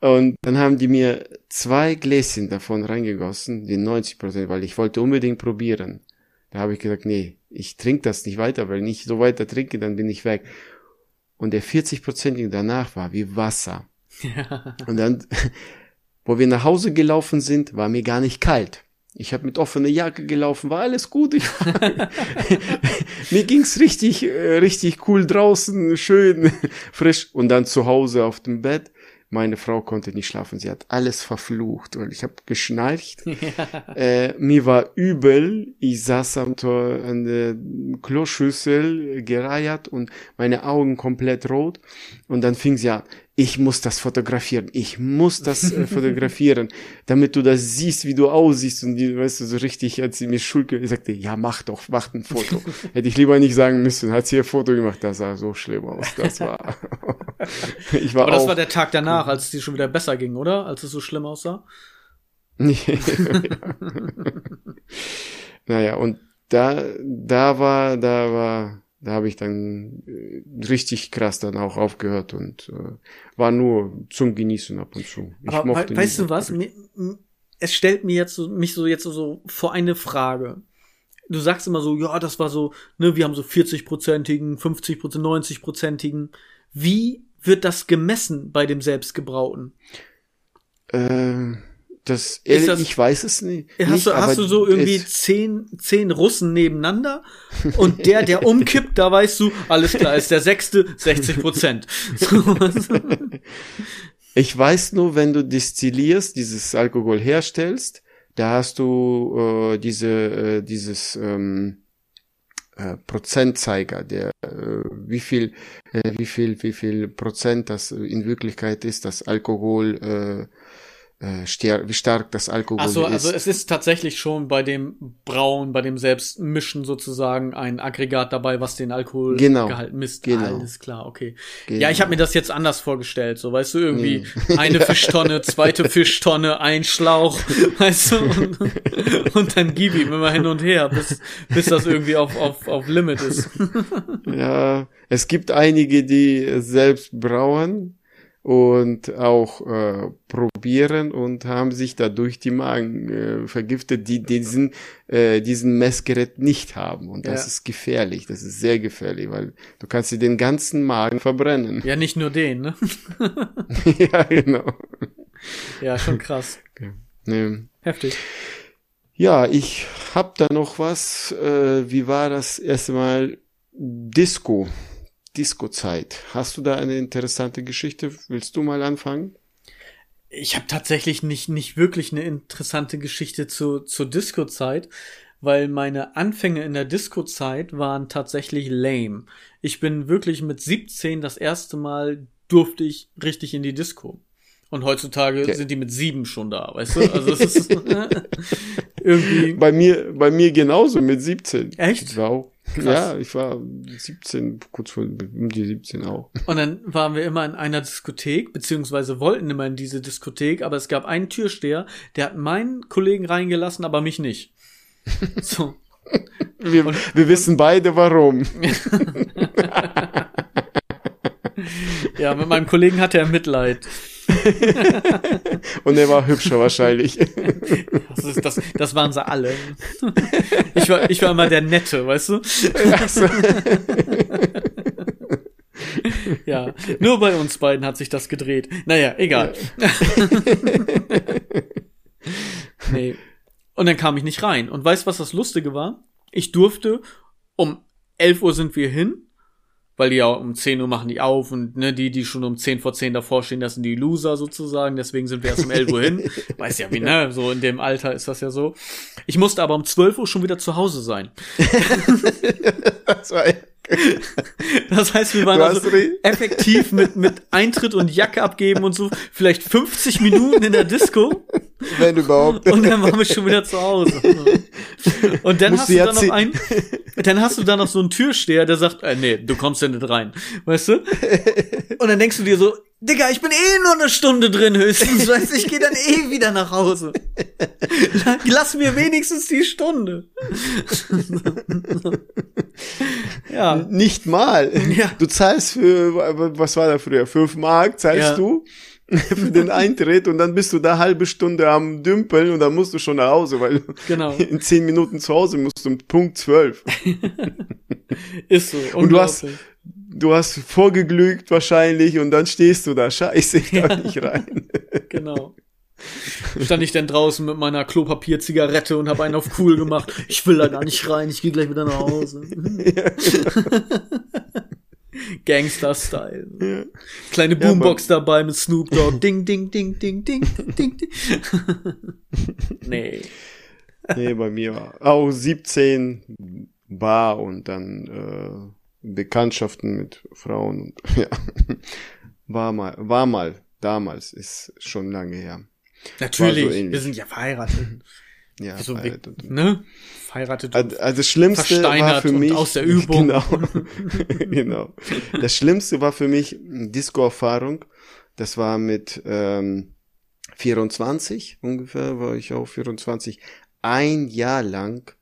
Und dann haben die mir zwei Gläschen davon reingegossen, die 90 Prozent, weil ich wollte unbedingt probieren. Da habe ich gesagt, nee, ich trinke das nicht weiter, weil wenn ich so weiter trinke, dann bin ich weg. Und der 40-prozentige danach war wie Wasser. Ja. Und dann, wo wir nach Hause gelaufen sind, war mir gar nicht kalt. Ich habe mit offener Jacke gelaufen, war alles gut. Ich mir ging's richtig, äh, richtig cool draußen, schön frisch. Und dann zu Hause auf dem Bett meine Frau konnte nicht schlafen. Sie hat alles verflucht, weil ich habe geschnarcht. Ja. Äh, mir war übel. Ich saß am Tor an der Kloschüssel gereiert und meine Augen komplett rot. Und dann fing sie an ich muss das fotografieren, ich muss das äh, fotografieren, damit du das siehst, wie du aussiehst und die, weißt du, so richtig, als sie mir Schuld, ich sagte, ja, mach doch, mach ein Foto. Hätte ich lieber nicht sagen müssen, hat sie ihr Foto gemacht, das sah so schlimm aus, das war, ich war Aber das auch, war der Tag danach, als es dir schon wieder besser ging, oder? Als es so schlimm aussah? naja, und da, da war, da war, da habe ich dann äh, richtig krass dann auch aufgehört und äh, war nur zum Genießen ab und zu. Ich Aber mochte weißt du was? Mir, es stellt mir jetzt so, mich so jetzt so vor eine Frage. Du sagst immer so, ja, das war so, ne, wir haben so 40-prozentigen, 50% 90-prozentigen. Wie wird das gemessen bei dem Selbstgebrauten? Ähm das, ehrlich, das, ich weiß es nicht. Hast, du, hast du so irgendwie zehn, zehn Russen nebeneinander und der, der umkippt, da weißt du, alles klar, ist der sechste, 60 Prozent. ich weiß nur, wenn du destillierst, dieses Alkohol herstellst, da hast du äh, diese, äh, dieses ähm, äh, Prozentzeiger, der äh, wie viel, äh, wie viel, wie viel Prozent das in Wirklichkeit ist, das Alkohol äh, äh, wie stark das Alkohol so, ist. Also es ist tatsächlich schon bei dem Brauen, bei dem Selbstmischen sozusagen ein Aggregat dabei, was den Alkoholgehalt genau. misst. Genau. Alles klar, okay. Genau. Ja, ich habe mir das jetzt anders vorgestellt, so weißt du, irgendwie nee. eine Fischtonne, zweite Fischtonne, ein Schlauch, weißt du, und, und dann gib ihm immer hin und her, bis, bis das irgendwie auf, auf, auf Limit ist. ja, es gibt einige, die selbst brauen, und auch äh, probieren und haben sich dadurch die Magen äh, vergiftet, die diesen, äh, diesen Messgerät nicht haben. Und das ja. ist gefährlich, das ist sehr gefährlich, weil du kannst dir den ganzen Magen verbrennen. Ja, nicht nur den, ne? ja, genau. Ja, schon krass. Okay. Nee. Heftig. Ja, ich hab da noch was. Äh, wie war das erste Mal? Disco. Disco-Zeit. Hast du da eine interessante Geschichte? Willst du mal anfangen? Ich habe tatsächlich nicht, nicht wirklich eine interessante Geschichte zu, zur Disco-Zeit, weil meine Anfänge in der Disco-Zeit waren tatsächlich lame. Ich bin wirklich mit 17 das erste Mal durfte ich richtig in die Disco. Und heutzutage okay. sind die mit sieben schon da, weißt du? Also es ist irgendwie. Bei mir, bei mir genauso mit 17. Echt? Wow. Krass. Ja, ich war 17, kurz vor um die 17 auch. Und dann waren wir immer in einer Diskothek, beziehungsweise wollten immer in diese Diskothek, aber es gab einen Türsteher, der hat meinen Kollegen reingelassen, aber mich nicht. So. wir, und, wir wissen beide warum. ja, mit meinem Kollegen hatte er Mitleid. Und er war hübscher wahrscheinlich. Das, ist, das, das waren sie alle. Ich war, ich war immer der Nette, weißt du? Ja, nur bei uns beiden hat sich das gedreht. Naja, egal. nee. Und dann kam ich nicht rein. Und weißt was das Lustige war? Ich durfte, um 11 Uhr sind wir hin, weil die ja um 10 Uhr machen die auf und ne, die, die schon um 10 vor 10 davor stehen, das sind die Loser sozusagen, deswegen sind wir erst um 11 Uhr hin. Weiß ja wie, ne, so in dem Alter ist das ja so. Ich musste aber um 12 Uhr schon wieder zu Hause sein. das war das heißt, wir waren also effektiv mit, mit Eintritt und Jacke abgeben und so vielleicht 50 Minuten in der Disco. Wenn überhaupt. Und dann waren wir schon wieder zu Hause. Und dann Musst hast du dann noch einen, dann hast du da noch so einen Türsteher, der sagt, äh, nee, du kommst ja nicht rein. Weißt du? Und dann denkst du dir so, Digga, ich bin eh nur eine Stunde drin höchstens, weißt du, ich gehe dann eh wieder nach Hause. Lass mir wenigstens die Stunde. ja. Nicht mal. Ja. Du zahlst für, was war da früher? Fünf Mark zahlst ja. du für den Eintritt und dann bist du da halbe Stunde am Dümpeln und dann musst du schon nach Hause, weil genau. in zehn Minuten zu Hause musst du um Punkt zwölf. Ist so. Und du hast, du hast vorgeglügt wahrscheinlich und dann stehst du da, scheiße, ich darf ja. nicht rein. genau. Stand ich denn draußen mit meiner Klopapier-Zigarette und habe einen auf cool gemacht. Ich will da gar nicht rein, ich gehe gleich wieder nach Hause. Ja, genau. Gangster-Style. Ja. Kleine Boombox ja, dabei mit Snoop Dogg. Ding, ding, ding, ding, ding, ding, ding. nee. Nee, bei mir war auch 17 Bar und dann äh, Bekanntschaften mit Frauen. Und, ja. War mal, war mal damals, ist schon lange her. Natürlich, so wir sind ja verheiratet. Ja, also, verheiratet. Ne? Verheiratet. Also, also das Schlimmste war für mich aus der Übung. Genau, genau. Das Schlimmste war für mich Disco-Erfahrung. Das war mit ähm, 24 ungefähr, war ich auch 24. Ein Jahr lang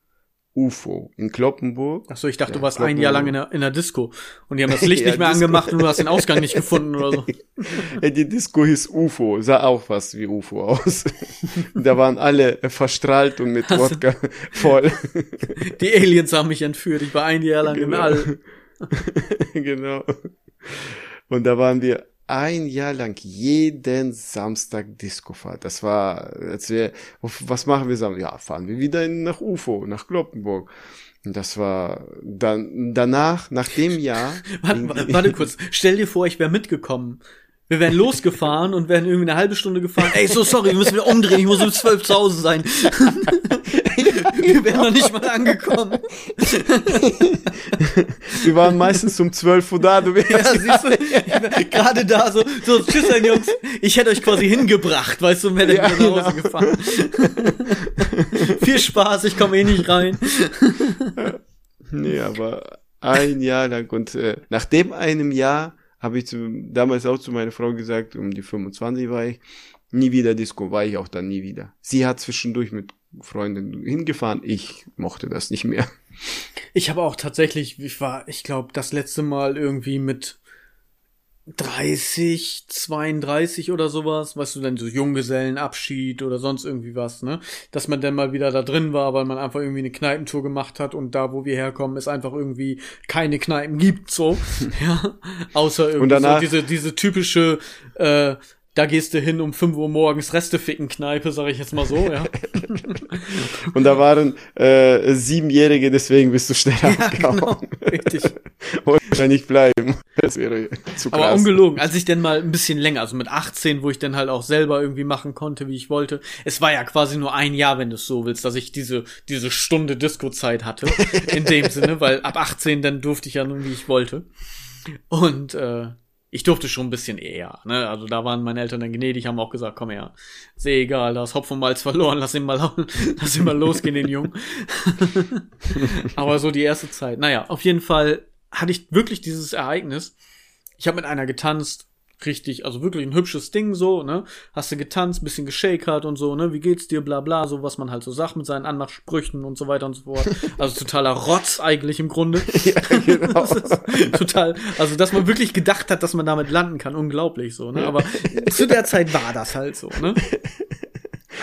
UFO in Kloppenburg. Ach so, ich dachte, ja, du warst ein Jahr lang in der, in der Disco und die haben das Licht ja, nicht mehr Disco. angemacht und du hast den Ausgang nicht gefunden oder so. ja, die Disco hieß UFO, sah auch fast wie UFO aus. da waren alle verstrahlt und mit Wodka voll. die Aliens haben mich entführt, ich war ein Jahr lang genau. im All. genau. Und da waren wir ein Jahr lang jeden Samstag Discofahrt. Das war, als wir, was machen wir Samstag? Ja, fahren wir wieder nach UFO, nach Kloppenburg. Und das war dann danach, nach dem Jahr. warte, warte kurz, stell dir vor, ich wäre mitgekommen. Wir wären losgefahren und wären irgendwie eine halbe Stunde gefahren. Ey, so sorry, wir müssen wieder umdrehen, ich muss um zwölf zu Hause sein. wir wären noch nicht mal angekommen. wir waren meistens um zwölf Uhr da, du wärst. Ja, siehst du, gerade da so, so, tschüss, Jungs, ich hätte euch quasi hingebracht, weißt du, und wäre ja, nach Hause genau. gefahren. Viel Spaß, ich komme eh nicht rein. nee, aber ein Jahr lang und äh, nach dem einem Jahr habe ich zu, damals auch zu meiner Frau gesagt, um die 25 war ich, nie wieder Disco, war ich auch dann nie wieder. Sie hat zwischendurch mit Freunden hingefahren, ich mochte das nicht mehr. Ich habe auch tatsächlich, ich war, ich glaube, das letzte Mal irgendwie mit 30, 32 oder sowas, weißt du, dann so Junggesellenabschied oder sonst irgendwie was, ne? Dass man dann mal wieder da drin war, weil man einfach irgendwie eine Kneipentour gemacht hat und da, wo wir herkommen, es einfach irgendwie keine Kneipen gibt, so, ja. Außer irgendwie danach, so diese, diese typische, äh, da gehst du hin um 5 Uhr morgens Resteficken-Kneipe, sag ich jetzt mal so, ja. und da waren äh, Siebenjährige, deswegen bist du schneller ja, genau, richtig. Kann nicht bleiben. Das wäre zu krass. Aber ungelogen, als ich denn mal ein bisschen länger, also mit 18, wo ich dann halt auch selber irgendwie machen konnte, wie ich wollte. Es war ja quasi nur ein Jahr, wenn du es so willst, dass ich diese, diese Stunde Disco-Zeit hatte. In dem Sinne, weil ab 18 dann durfte ich ja nun, wie ich wollte. Und äh, ich durfte schon ein bisschen eher, ne? Also da waren meine Eltern dann gnädig, haben auch gesagt, komm her, ist egal, da ist Hopf und Malz verloren, lass ihn mal, lass ihn mal losgehen, den Jungen. Aber so die erste Zeit. Naja, auf jeden Fall hatte ich wirklich dieses Ereignis. Ich habe mit einer getanzt, richtig, also wirklich ein hübsches Ding so, ne? Hast du getanzt, bisschen geshakert und so, ne? Wie geht's dir, bla bla, so was man halt so sagt mit seinen Anmachsprüchen und so weiter und so fort. Also totaler Rotz eigentlich im Grunde. ja, genau. total, also dass man wirklich gedacht hat, dass man damit landen kann, unglaublich so, ne? Aber zu der Zeit war das halt so, ne?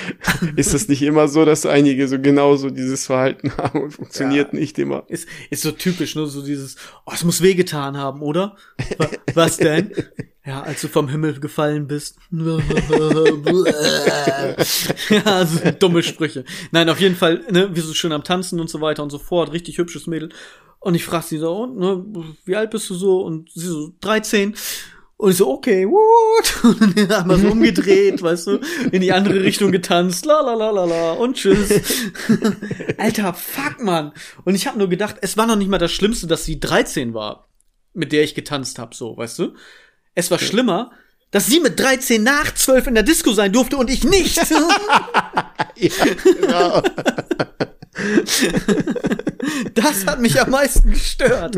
ist es nicht immer so, dass einige so genauso dieses Verhalten haben und funktioniert ja. nicht immer? Ist, ist so typisch, ne? So dieses, oh, es muss wehgetan haben, oder? Was denn? Ja, als du vom Himmel gefallen bist. ja, so dumme Sprüche. Nein, auf jeden Fall, ne, wir so schön am Tanzen und so weiter und so fort, richtig hübsches Mädel. Und ich frag sie so, und, ne, wie alt bist du so? Und sie so, 13. Und ich so, okay, what? Und dann einmal so umgedreht, weißt du, in die andere Richtung getanzt, la la la la la und tschüss. Alter, fuck, man. Und ich habe nur gedacht, es war noch nicht mal das Schlimmste, dass sie 13 war, mit der ich getanzt hab, so, weißt du? Es war schlimmer, dass sie mit 13 nach 12 in der Disco sein durfte und ich nicht. ja, genau. Das hat mich am meisten gestört.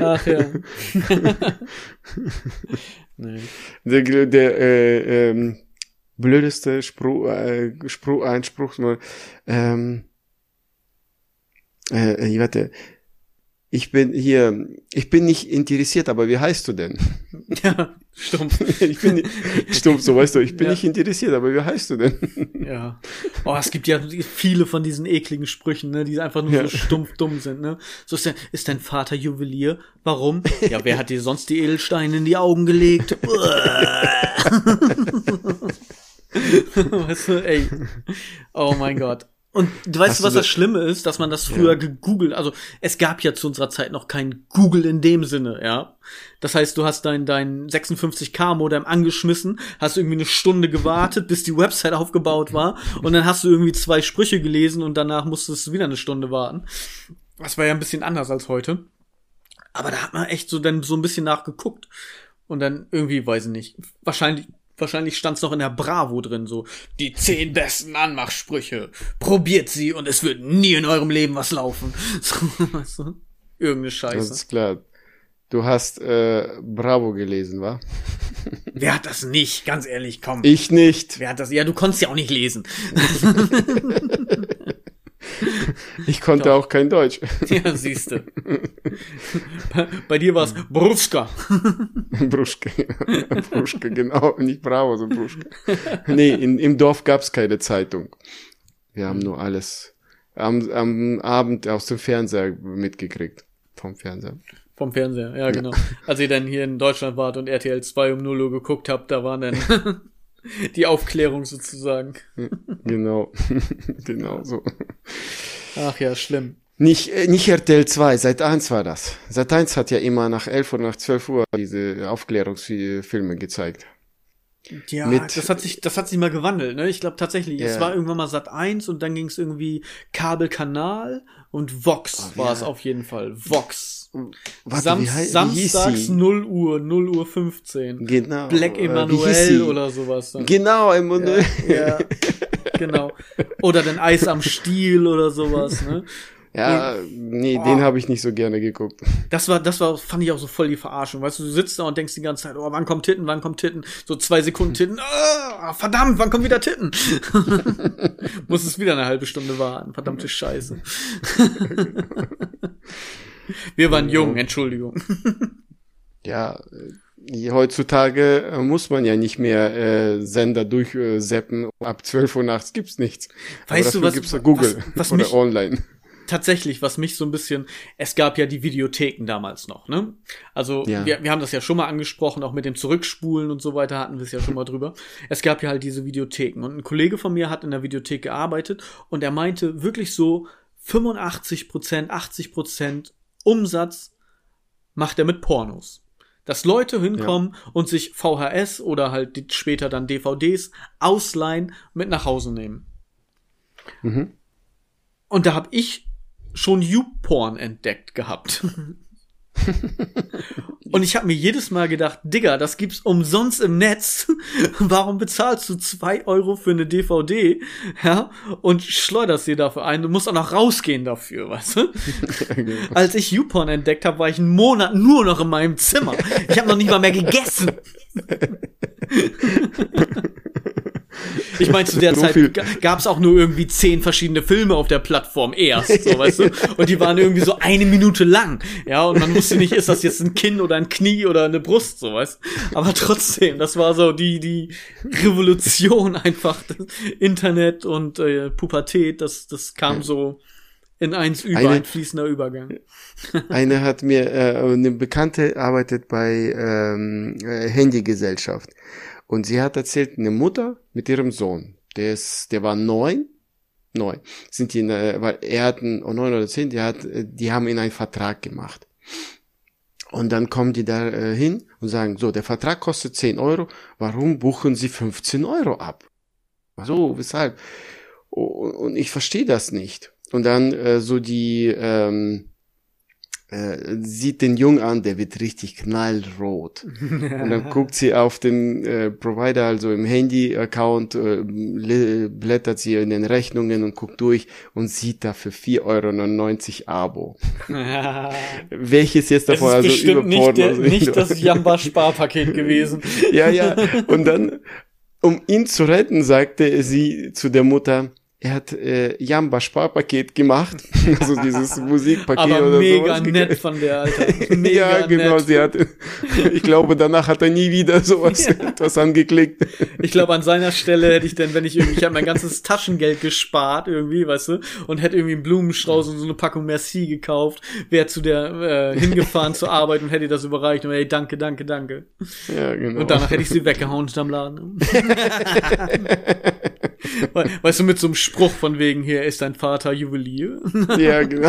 Ach ja. nee. Der, der äh, ähm, blödeste Spruch, äh, Spruch, Einspruch, ähm, äh, warte, ich bin hier, ich bin nicht interessiert, aber wie heißt du denn? Ja, stumpf. ich bin stumpf, so weißt du, ich bin ja. nicht interessiert, aber wie heißt du denn? Ja. Oh, es gibt ja viele von diesen ekligen Sprüchen, ne, die einfach nur ja. so stumpf dumm sind, ne? So ist, der, ist dein Vater Juwelier? Warum? Ja, wer hat dir sonst die Edelsteine in die Augen gelegt? weißt du, ey. Oh mein Gott. Und du weißt, Hast was das Schlimme ist, dass man das früher ja. gegoogelt, also es gab ja zu unserer Zeit noch kein Google in dem Sinne, ja. Das heißt, du hast dein, dein 56k Modem angeschmissen, hast irgendwie eine Stunde gewartet, bis die Website aufgebaut war und dann hast du irgendwie zwei Sprüche gelesen und danach musstest du wieder eine Stunde warten. Das war ja ein bisschen anders als heute. Aber da hat man echt so dann so ein bisschen nachgeguckt. Und dann irgendwie, weiß ich nicht, wahrscheinlich wahrscheinlich stand's noch in der Bravo drin, so die zehn besten Anmachsprüche. Probiert sie und es wird nie in eurem Leben was laufen. So, weißt du? Irgendeine Scheiße. Das ist klar. Du hast äh, Bravo gelesen, wa? Wer hat das nicht? Ganz ehrlich, komm. Ich nicht. Wer hat das? Ja, du konntest ja auch nicht lesen. Ich konnte Doch. auch kein Deutsch. Ja, siehste. Bei, bei dir war es Bruschka. Bruschka, Bruschka, genau. Nicht Bravo, sondern Bruschka. Nee, in, im Dorf gab's keine Zeitung. Wir haben nur alles am, am Abend aus dem Fernseher mitgekriegt. Vom Fernseher. Vom Fernseher, ja, genau. Ja. Als ihr dann hier in Deutschland wart und RTL 2 um 0 Uhr geguckt habt, da waren dann die Aufklärung sozusagen. Genau, genau so. Ach ja, schlimm. Nicht, äh, nicht RTL 2, seit 1 war das. Seit 1 hat ja immer nach 11 oder nach 12 Uhr diese Aufklärungsfilme gezeigt. Ja, Mit, das hat sich, das hat sich mal gewandelt, ne? Ich glaube tatsächlich, yeah. es war irgendwann mal Sat 1 und dann ging es irgendwie Kabelkanal und Vox oh, war ja. es auf jeden Fall. Vox. Warte, Sam wie, Samstags 0 Uhr, 0 Uhr 15. Genau. Black Emanuel oder sowas. Dann. Genau, Emanuel. Ja, ja, genau. Oder den Eis am Stiel oder sowas, ne? Ja, nee, oh. den habe ich nicht so gerne geguckt. Das war, das war, fand ich auch so voll die Verarschung. Weißt du, du sitzt da und denkst die ganze Zeit, oh, wann kommt Titten, wann kommt Titten? So zwei Sekunden Titten, oh, verdammt, wann kommt wieder Titten? Muss es wieder eine halbe Stunde warten, verdammte Scheiße. Wir waren jung, Entschuldigung. ja, äh, heutzutage äh, muss man ja nicht mehr äh, Sender durchseppen. Ab 12 Uhr nachts gibt's nichts. Weißt du, was, gibt's Google was, was oder mich, online tatsächlich, was mich so ein bisschen, es gab ja die Videotheken damals noch, ne? Also ja. wir, wir haben das ja schon mal angesprochen, auch mit dem Zurückspulen und so weiter hatten wir es ja schon mal drüber. Es gab ja halt diese Videotheken und ein Kollege von mir hat in der Videothek gearbeitet und er meinte wirklich so 85 Prozent, 80 Prozent Umsatz macht er mit Pornos. Dass Leute hinkommen ja. und sich VHS oder halt später dann DVDs ausleihen, mit nach Hause nehmen. Mhm. Und da habe ich schon YouPorn entdeckt gehabt. Und ich habe mir jedes Mal gedacht, Digga, das gibt's umsonst im Netz. Warum bezahlst du zwei Euro für eine DVD, ja, und schleuderst dir dafür ein? Du musst auch noch rausgehen dafür, weißt du? Als ich YouPorn entdeckt habe, war ich einen Monat nur noch in meinem Zimmer. Ich habe noch nicht mal mehr gegessen. Ich meine, zu der so Zeit gab es auch nur irgendwie zehn verschiedene Filme auf der Plattform erst, so weißt du? Und die waren irgendwie so eine Minute lang. Ja, und man wusste nicht, ist das jetzt ein Kinn oder ein Knie oder eine Brust, so weißt Aber trotzdem, das war so die, die Revolution einfach. Internet und äh, Pubertät, das, das kam so In eins über, eine, ein fließender Übergang. eine hat mir, äh, eine Bekannte arbeitet bei ähm, äh, Handygesellschaft. Und sie hat erzählt, eine Mutter mit ihrem Sohn, der ist, der war neun, neun, sind die, in, äh, weil er hat, ein, oh, neun oder zehn, die hat, äh, die haben ihn einen Vertrag gemacht. Und dann kommen die da äh, hin und sagen, so, der Vertrag kostet 10 Euro, warum buchen sie 15 Euro ab? So, weshalb? Und ich verstehe das nicht. Und dann äh, so die, ähm, äh, sieht den Jungen an, der wird richtig knallrot. und dann guckt sie auf den äh, Provider, also im Handy-Account, äh, blättert sie in den Rechnungen und guckt durch und sieht da für 4,99 Euro Abo. Welches jetzt davon also über nicht, der, nicht das Jamba-Sparpaket gewesen. ja, ja. Und dann, um ihn zu retten, sagte sie zu der Mutter, er hat äh, Jamba Sparpaket gemacht, also dieses Musikpaket Aber oder mega sowas. nett von der Alter. Mega ja, genau, nett. sie hat ich glaube, danach hat er nie wieder sowas ja. etwas angeklickt. Ich glaube, an seiner Stelle hätte ich denn, wenn ich irgendwie ich habe mein ganzes Taschengeld gespart irgendwie, weißt du, und hätte irgendwie einen Blumenstrauß und so eine Packung Merci gekauft, wäre zu der äh, hingefahren zur Arbeit und hätte das überreicht und hey, danke, danke, danke. Ja, genau. Und danach hätte ich sie weggehauen am Laden. weißt du, mit so einem Spruch von wegen hier ist dein Vater Juwelier. ja, genau.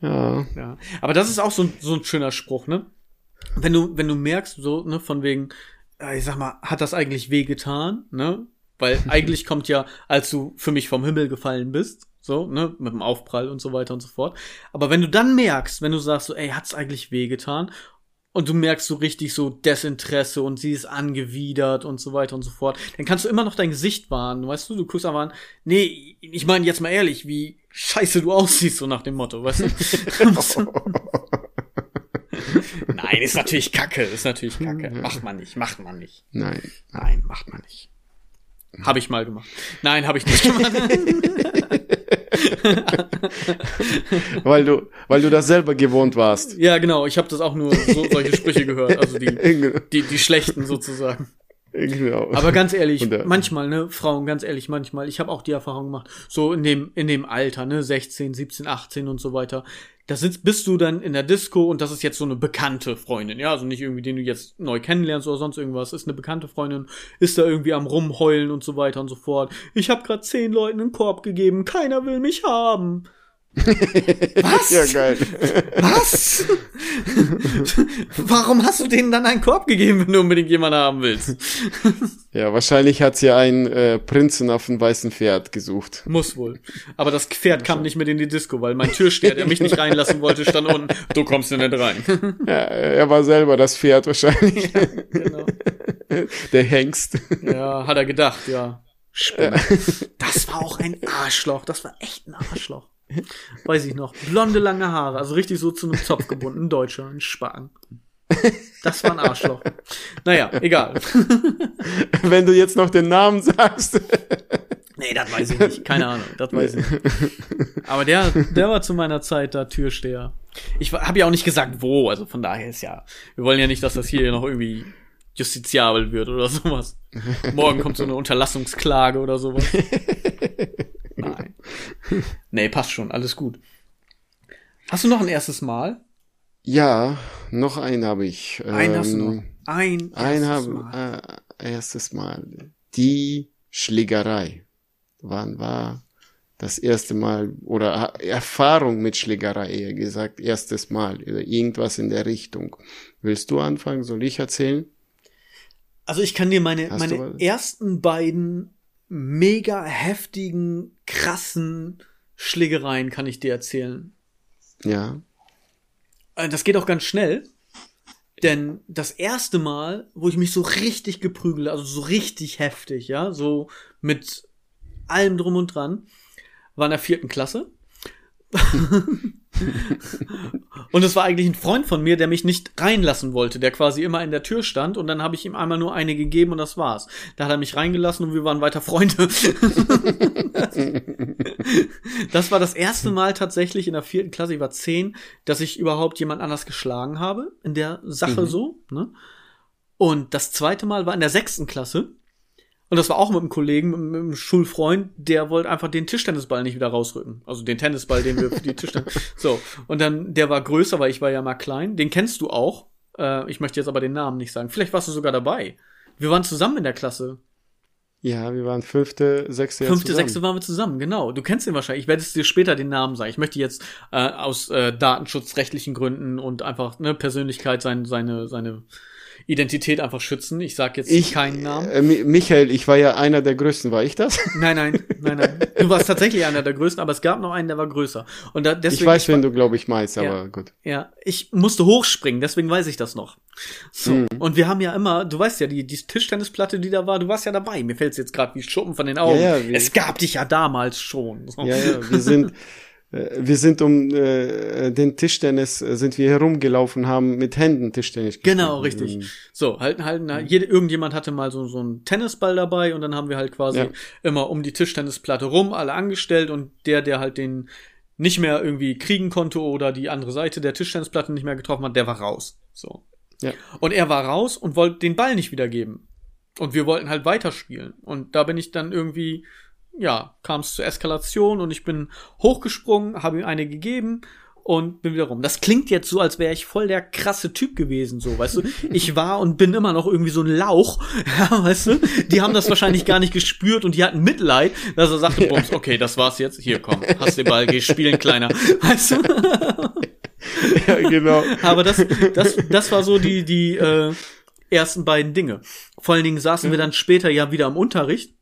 ja. ja. Aber das ist auch so, so ein schöner Spruch, ne? Wenn du, wenn du merkst, so, ne, von wegen, ich sag mal, hat das eigentlich wehgetan, ne? Weil eigentlich kommt ja, als du für mich vom Himmel gefallen bist, so, ne, mit dem Aufprall und so weiter und so fort. Aber wenn du dann merkst, wenn du sagst so, ey, hat's eigentlich wehgetan und du merkst so richtig so Desinteresse und sie ist angewidert und so weiter und so fort, dann kannst du immer noch dein Gesicht wahren, weißt du? Du guckst einfach an, nee, ich meine jetzt mal ehrlich, wie scheiße du aussiehst, so nach dem Motto, weißt du? Nein, ist natürlich Kacke, ist natürlich Kacke. Macht man nicht, macht man nicht. Nein. Nein, macht man nicht. Habe ich mal gemacht. Nein, habe ich nicht gemacht. weil du, weil du das selber gewohnt warst. Ja, genau. Ich habe das auch nur so solche Sprüche gehört, also die, die, die schlechten sozusagen. Genau. Aber ganz ehrlich, manchmal, ne, Frauen, ganz ehrlich, manchmal, ich habe auch die Erfahrung gemacht, so in dem, in dem Alter, ne, 16, 17, 18 und so weiter, da sitzt, bist du dann in der Disco und das ist jetzt so eine bekannte Freundin, ja, also nicht irgendwie, den du jetzt neu kennenlernst oder sonst irgendwas, ist eine bekannte Freundin, ist da irgendwie am rumheulen und so weiter und so fort. Ich habe gerade zehn Leuten einen Korb gegeben, keiner will mich haben. Was? Ja, geil. Was? Warum hast du denen dann einen Korb gegeben, wenn du unbedingt jemanden haben willst? ja, wahrscheinlich hat sie einen äh, Prinzen auf dem weißen Pferd gesucht. Muss wohl. Aber das Pferd kam nicht mit in die Disco, weil mein Türsteher, der mich nicht reinlassen wollte, stand unten. Du kommst hier nicht rein. ja, er war selber das Pferd wahrscheinlich. Ja, genau. Der Hengst. Ja, hat er gedacht, ja. Spinner. Das war auch ein Arschloch. Das war echt ein Arschloch. Weiß ich noch. Blonde, lange Haare. Also richtig so zu einem Zopf gebunden. Ein Deutscher, ein Spacken. Das war ein Arschloch. Naja, egal. Wenn du jetzt noch den Namen sagst. Nee, das weiß ich nicht. Keine Ahnung. Das weiß ich nicht. Aber der, der war zu meiner Zeit da Türsteher. Ich habe ja auch nicht gesagt, wo. Also von daher ist ja, wir wollen ja nicht, dass das hier noch irgendwie justiziabel wird oder sowas. Morgen kommt so eine Unterlassungsklage oder sowas. Nee, passt schon, alles gut. Hast du noch ein erstes Mal? Ja, noch ein habe ich. Ein ähm, hast du noch. Ähm, ein, ein hab, Mal. Äh, erstes Mal. Die Schlägerei. Wann war das erste Mal oder Erfahrung mit Schlägerei eher gesagt, erstes Mal oder irgendwas in der Richtung. Willst du anfangen? Soll ich erzählen? Also ich kann dir meine, meine ersten beiden mega heftigen, krassen Schlägereien kann ich dir erzählen. Ja. Äh, das geht auch ganz schnell. Denn das erste Mal, wo ich mich so richtig geprügelt, also so richtig heftig, ja, so mit allem drum und dran, war in der vierten Klasse. und es war eigentlich ein Freund von mir, der mich nicht reinlassen wollte, der quasi immer in der Tür stand und dann habe ich ihm einmal nur eine gegeben und das war's. Da hat er mich reingelassen und wir waren weiter Freunde. das war das erste Mal tatsächlich in der vierten Klasse, ich war zehn, dass ich überhaupt jemand anders geschlagen habe, in der Sache mhm. so. Ne? Und das zweite Mal war in der sechsten Klasse Und das war auch mit einem Kollegen, mit einem Schulfreund, der wollte einfach den Tischtennisball nicht wieder rausrücken. Also den Tennisball, den wir für die Tischtennis. So. Und dann, der war größer, weil ich war ja mal klein. Den kennst du auch. Äh, ich möchte jetzt aber den Namen nicht sagen. Vielleicht warst du sogar dabei. Wir waren zusammen in der Klasse. Ja, wir waren fünfte, sechste. Fünfte, zusammen. sechste waren wir zusammen, genau. Du kennst ihn wahrscheinlich. Ich werde es dir später den Namen sagen. Ich möchte jetzt äh, aus äh, datenschutzrechtlichen Gründen und einfach ne Persönlichkeit sein, seine seine Identität einfach schützen. Ich sag jetzt ich, keinen Namen. Äh, Michael, ich war ja einer der Größten, war ich das? Nein, nein, nein, nein. Du warst tatsächlich einer der Größten, aber es gab noch einen, der war größer. Und da, deswegen, ich weiß, wenn du, glaube ich, meinst, aber ja, gut. Ja, ich musste hochspringen, deswegen weiß ich das noch. So, mhm. und wir haben ja immer, du weißt ja, die, die Tischtennisplatte, die da war, du warst ja dabei. Mir fällt's jetzt gerade wie Schuppen von den Augen. Ja, ja, es gab dich ja damals schon. So. Ja, ja, wir sind wir sind um äh, den Tischtennis äh, sind wir herumgelaufen, haben mit Händen Tischtennis gespielt. Genau, richtig. Mhm. So, halten, halten, mhm. jede, irgendjemand hatte mal so, so einen Tennisball dabei und dann haben wir halt quasi ja. immer um die Tischtennisplatte rum alle angestellt und der, der halt den nicht mehr irgendwie kriegen konnte oder die andere Seite der Tischtennisplatte nicht mehr getroffen hat, der war raus. So. Ja. Und er war raus und wollte den Ball nicht wiedergeben. Und wir wollten halt weiterspielen. Und da bin ich dann irgendwie ja, kam es zur Eskalation und ich bin hochgesprungen, habe ihm eine gegeben und bin wieder rum. Das klingt jetzt so, als wäre ich voll der krasse Typ gewesen, so, weißt du? Ich war und bin immer noch irgendwie so ein Lauch, ja, weißt du? Die haben das wahrscheinlich gar nicht gespürt und die hatten Mitleid, dass er sagte, Bums, okay, das war's jetzt, hier, komm, hast den Ball, geh spielen, Kleiner, weißt du? Ja, genau. Aber das, das, das war so die, die, äh, ersten beiden Dinge. Vor allen Dingen saßen wir dann später ja wieder im Unterricht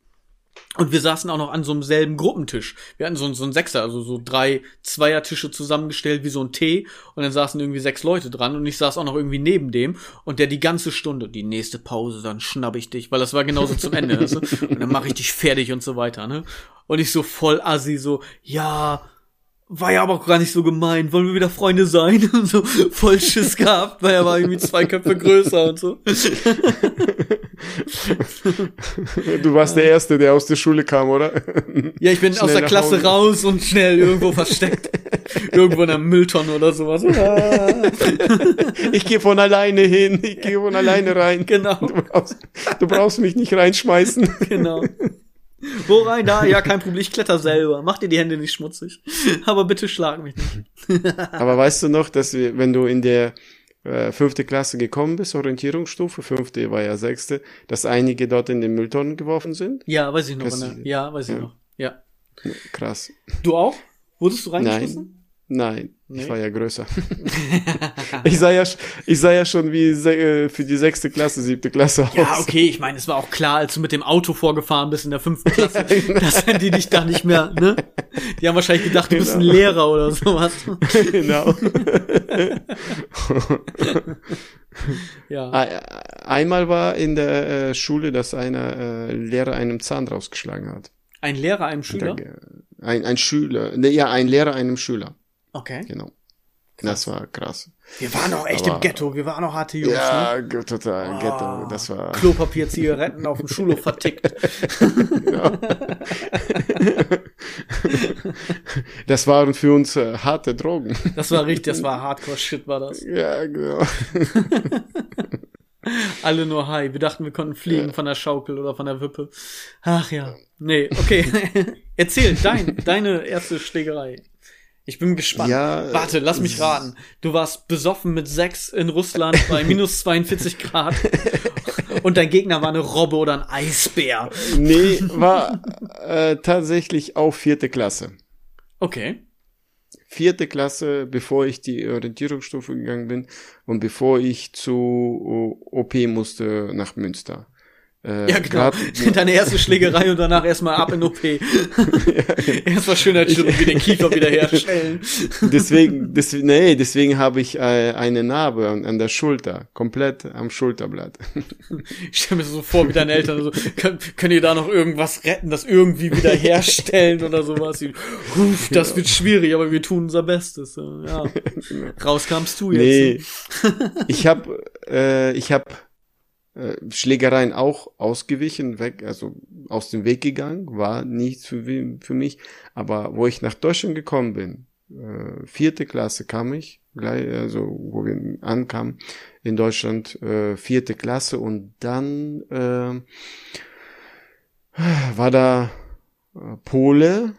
und wir saßen auch noch an so einem selben Gruppentisch. Wir hatten so, so einen Sechser, also so drei Zweiertische zusammengestellt wie so ein T. Und dann saßen irgendwie sechs Leute dran und ich saß auch noch irgendwie neben dem. Und der die ganze Stunde, die nächste Pause, dann schnapp ich dich, weil das war genauso zum Ende. Du? Und dann mache ich dich fertig und so weiter. Ne? Und ich so voll assi, so, ja, war ja aber auch gar nicht so gemein, wollen wir wieder Freunde sein? Und so voll Schiss gehabt, weil er war irgendwie zwei Köpfe größer und so. Du warst der Erste, der aus der Schule kam, oder? Ja, ich bin schnell aus der Klasse Hause. raus und schnell irgendwo versteckt. irgendwo in der Mülltonne oder sowas. ich gehe von alleine hin, ich gehe von alleine rein. Genau. Du brauchst, du brauchst mich nicht reinschmeißen. Genau. Wo rein? Da? Ja, kein Problem, ich kletter selber. Mach dir die Hände nicht schmutzig. Aber bitte schlag mich nicht. Aber weißt du noch, dass wir, wenn du in der äh, fünfte Klasse gekommen bist, Orientierungsstufe, fünfte war ja sechste, dass einige dort in den Mülltonnen geworfen sind? Ja, weiß ich noch. Ne? Ja, weiß ich ja. noch. Ja. Krass. Du auch? Wurdest du reingeschossen? Nein. Nein, nee. ich war ja größer. ich sah ja, ich sah ja schon wie äh, für die sechste Klasse, siebte Klasse aus. Ja, okay, ich meine, es war auch klar, als du mit dem Auto vorgefahren bist in der fünften Klasse, genau. dass die dich da nicht mehr, ne? Die haben wahrscheinlich gedacht, du genau. bist ein genau. Lehrer oder sowas. genau. ja. Einmal war in der äh, Schule, dass einer äh, Lehrer einem Zahn rausgeschlagen hat. Ein Lehrer einem Schüler? Ein, ein Schüler, ne, ja, ein Lehrer einem Schüler. Okay. Genau. Krass. Das war krass. Wir waren auch echt Aber, im Ghetto, wir waren auch harte Jungs. Ja, ne? total, oh, Ghetto. Das war. Klopapier, Zigaretten auf dem Schulhof vertickt. ja. das waren für uns äh, harte Drogen. Das war richtig, das war Hardcore-Shit, war das. Ja, genau. Alle nur high. Wir dachten, wir konnten fliegen ja. von der Schaukel oder von der Wippe. Ach ja. Nee, okay. Erzähl, dein, deine erste Schlägerei. Ich bin gespannt. Ja, Warte, lass mich raten. Du warst besoffen mit sechs in Russland bei minus 42 Grad und dein Gegner war eine Robbe oder ein Eisbär. Nee, war äh, tatsächlich auch vierte Klasse. Okay. Vierte Klasse, bevor ich die Orientierungsstufe gegangen bin und bevor ich zu OP musste nach Münster. Äh, ja, genau. Deine erste Schlägerei und danach erstmal ab in OP. ja, erstmal Schönheitschirurgie den Kiefer wiederherstellen. deswegen, deswegen, nee, deswegen habe ich äh, eine Narbe an, an, der Schulter, komplett am Schulterblatt. ich stelle mir so vor, wie deine Eltern so, können, können ihr da noch irgendwas retten, das irgendwie wiederherstellen oder sowas? Huf, das genau. wird schwierig, aber wir tun unser Bestes. Ja. Genau. Raus kamst du jetzt. Nee, ich habe, äh, ich habe äh, Schlägereien auch ausgewichen, weg, also aus dem Weg gegangen, war nichts für, für mich. Aber wo ich nach Deutschland gekommen bin, äh, vierte Klasse kam ich, gleich, also wo wir ankamen in Deutschland, äh, vierte Klasse und dann äh, war da äh, Pole,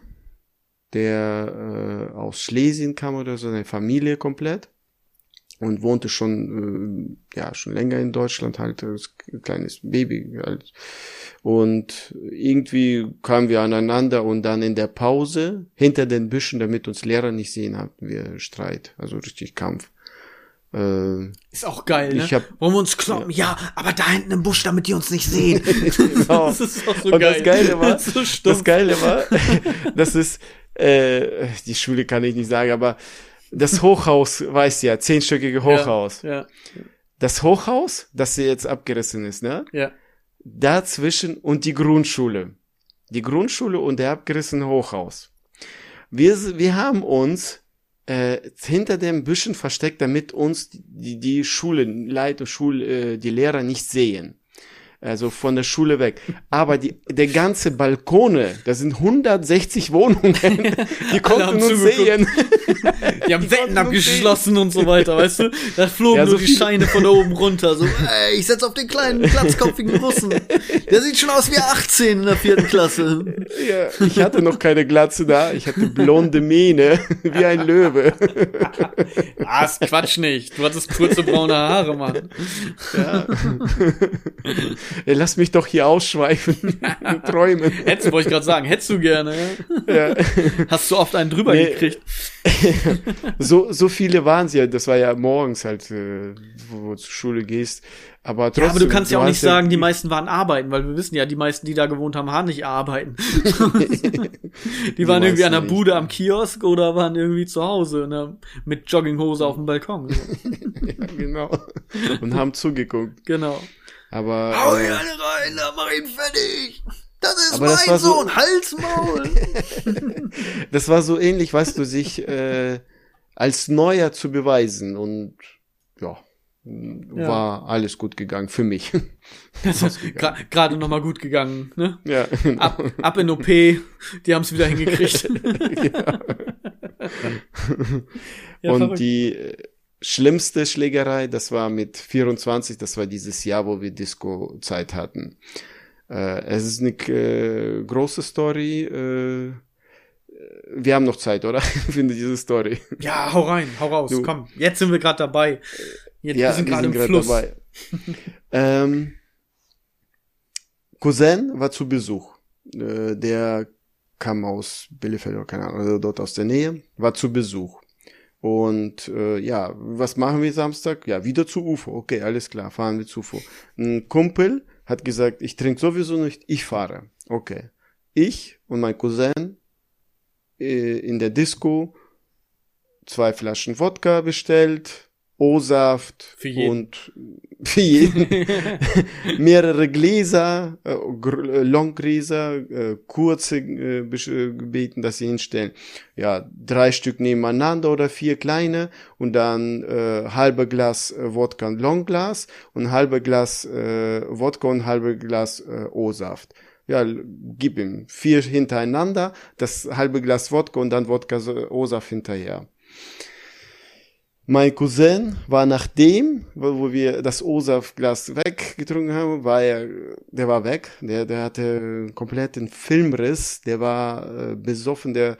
der äh, aus Schlesien kam oder so, eine Familie komplett und wohnte schon äh, ja schon länger in Deutschland halt als kleines Baby halt. und irgendwie kamen wir aneinander und dann in der Pause hinter den Büschen damit uns Lehrer nicht sehen hatten wir Streit also richtig Kampf äh, ist auch geil, ne? Ich hab, Wollen wir uns kloppen? Ja. ja. aber da hinten im Busch, damit die uns nicht sehen. genau. Das ist auch so und geil. Das Geile war, das, so das Geile war, das ist, äh, die Schule kann ich nicht sagen, aber das Hochhaus, weißt du ja, zehnstöckige Hochhaus. Ja, ja. Das Hochhaus, das jetzt abgerissen ist, ne? Ja. Dazwischen und die Grundschule. Die Grundschule und der abgerissene Hochhaus. Wir, wir haben uns äh, hinter dem Büschen versteckt, damit uns die, die Schule, Leiter, Schul, äh, die Lehrer nicht sehen also von der Schule weg. Aber die, der ganze Balkone, da sind 160 Wohnungen, die konnten uns sehen. Die haben die Wetten abgeschlossen und so weiter, weißt du? Da flogen ja, so nur die Scheine von da oben runter. So, ey, ich setz auf den kleinen, glatzkopfigen Russen. Der sieht schon aus wie 18 in der vierten Klasse. Ja, ich hatte noch keine Glatze da. Ich hatte blonde Mähne, wie ein Löwe. Ah, ist Quatsch nicht. Du hattest kurze braune Haare, Mann. Ja. Lass mich doch hier ausschweifen, träumen. Hättest, wollte ich gerade sagen, hättest du gerne. Ja. Hast du oft einen drüber nee. gekriegt? so, so viele waren sie ja, das war ja morgens halt, äh, wo du zur Schule gehst. Aber trotzdem. Ja, aber du kannst ja auch nicht sagen, die meisten waren arbeiten, weil wir wissen ja, die meisten, die da gewohnt haben, haben nicht arbeiten. die, waren irgendwie an der Bude nicht. am Kiosk oder waren irgendwie zu Hause ne, mit Jogginghose auf dem Balkon. ja, genau. Und haben zugeguckt. Genau. Aber. Hau äh, alle rein, da mach ihn fertig! Das ist mein das Sohn, so, Halsmaul! das war so ähnlich, weißt du, sich äh, als Neuer zu beweisen und ja, ja. war alles gut gegangen für mich. Gerade gra nochmal gut gegangen, ne? Ja. Genau. Ab, ab in OP, die haben es wieder hingekriegt. ja. ja und verrückt. die äh, schlimmste Schlägerei, das war mit 24, das war dieses Jahr, wo wir Disco-Zeit hatten. Äh, es ist eine äh, große Story. Äh, wir haben noch Zeit, oder? Finde diese Story. Ja, hau rein, hau raus, du, komm. Jetzt sind wir gerade dabei. Jetzt, ja, wir sind gerade im Fluss. Dabei. ähm, Cousin war zu Besuch. Äh, der kam aus Bielefeld oder keine Ahnung, oder dort aus der Nähe, war zu Besuch. Und äh, ja, was machen wir Samstag? Ja, wieder zu UFO. Okay, alles klar, fahren wir zu UFO. Ein Kumpel hat gesagt, ich trinke sowieso nicht, ich fahre. Okay. Ich und mein Cousin äh, in der Disco zwei Flaschen Wodka bestellt, O-Saft und für jeden mehrere Gläser, äh, äh Longgläser, äh, kurze äh, äh, gebeten, dass sie hinstellen. Ja, drei Stück nebeneinander oder vier kleine und dann äh, halbe Glas äh, Wodka und Longglas und halbe Glas äh, Wodka und halbe Glas äh, O-Saft. Ja, gib ihm vier hintereinander, das halbe Glas Wodka und dann Wodka O-Saft hinterher. Mein Cousin war nachdem, wo wir das O-Saftglas weggetrunken haben, war er, der war weg. Der, der hatte einen kompletten Filmriss. Der war äh, besoffen. Der,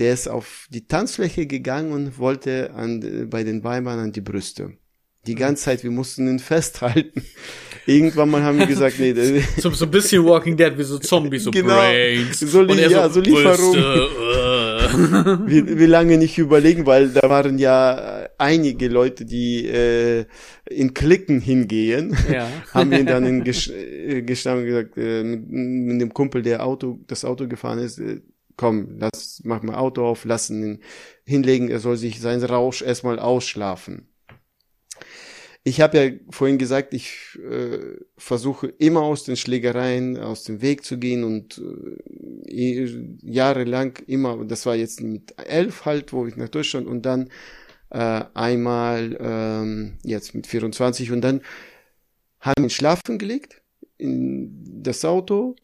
der ist auf die Tanzfläche gegangen und wollte an, bei den Weibern an die Brüste. Die ganze Zeit, wir mussten ihn festhalten. Irgendwann mal haben wir gesagt, nee. so, so ein bisschen Walking Dead, wie so Zombies, so genau. Brains. So, li ja, so, so uh wie, wie lange nicht überlegen, weil da waren ja einige Leute, die äh, in Klicken hingehen, ja. haben ihn dann in Ges äh, gestanden gesagt, äh, mit, mit dem Kumpel, der Auto, das Auto gefahren ist, äh, komm, lass, mach mal Auto auf, lassen ihn hinlegen, er soll sich seinen Rausch erstmal ausschlafen ich habe ja vorhin gesagt, ich äh, versuche immer aus den Schlägereien aus dem Weg zu gehen und äh, jahrelang immer, das war jetzt mit elf halt, wo ich nach Deutschland und dann äh, einmal ähm, jetzt mit 24 und dann haben ihn schlafen gelegt in das Auto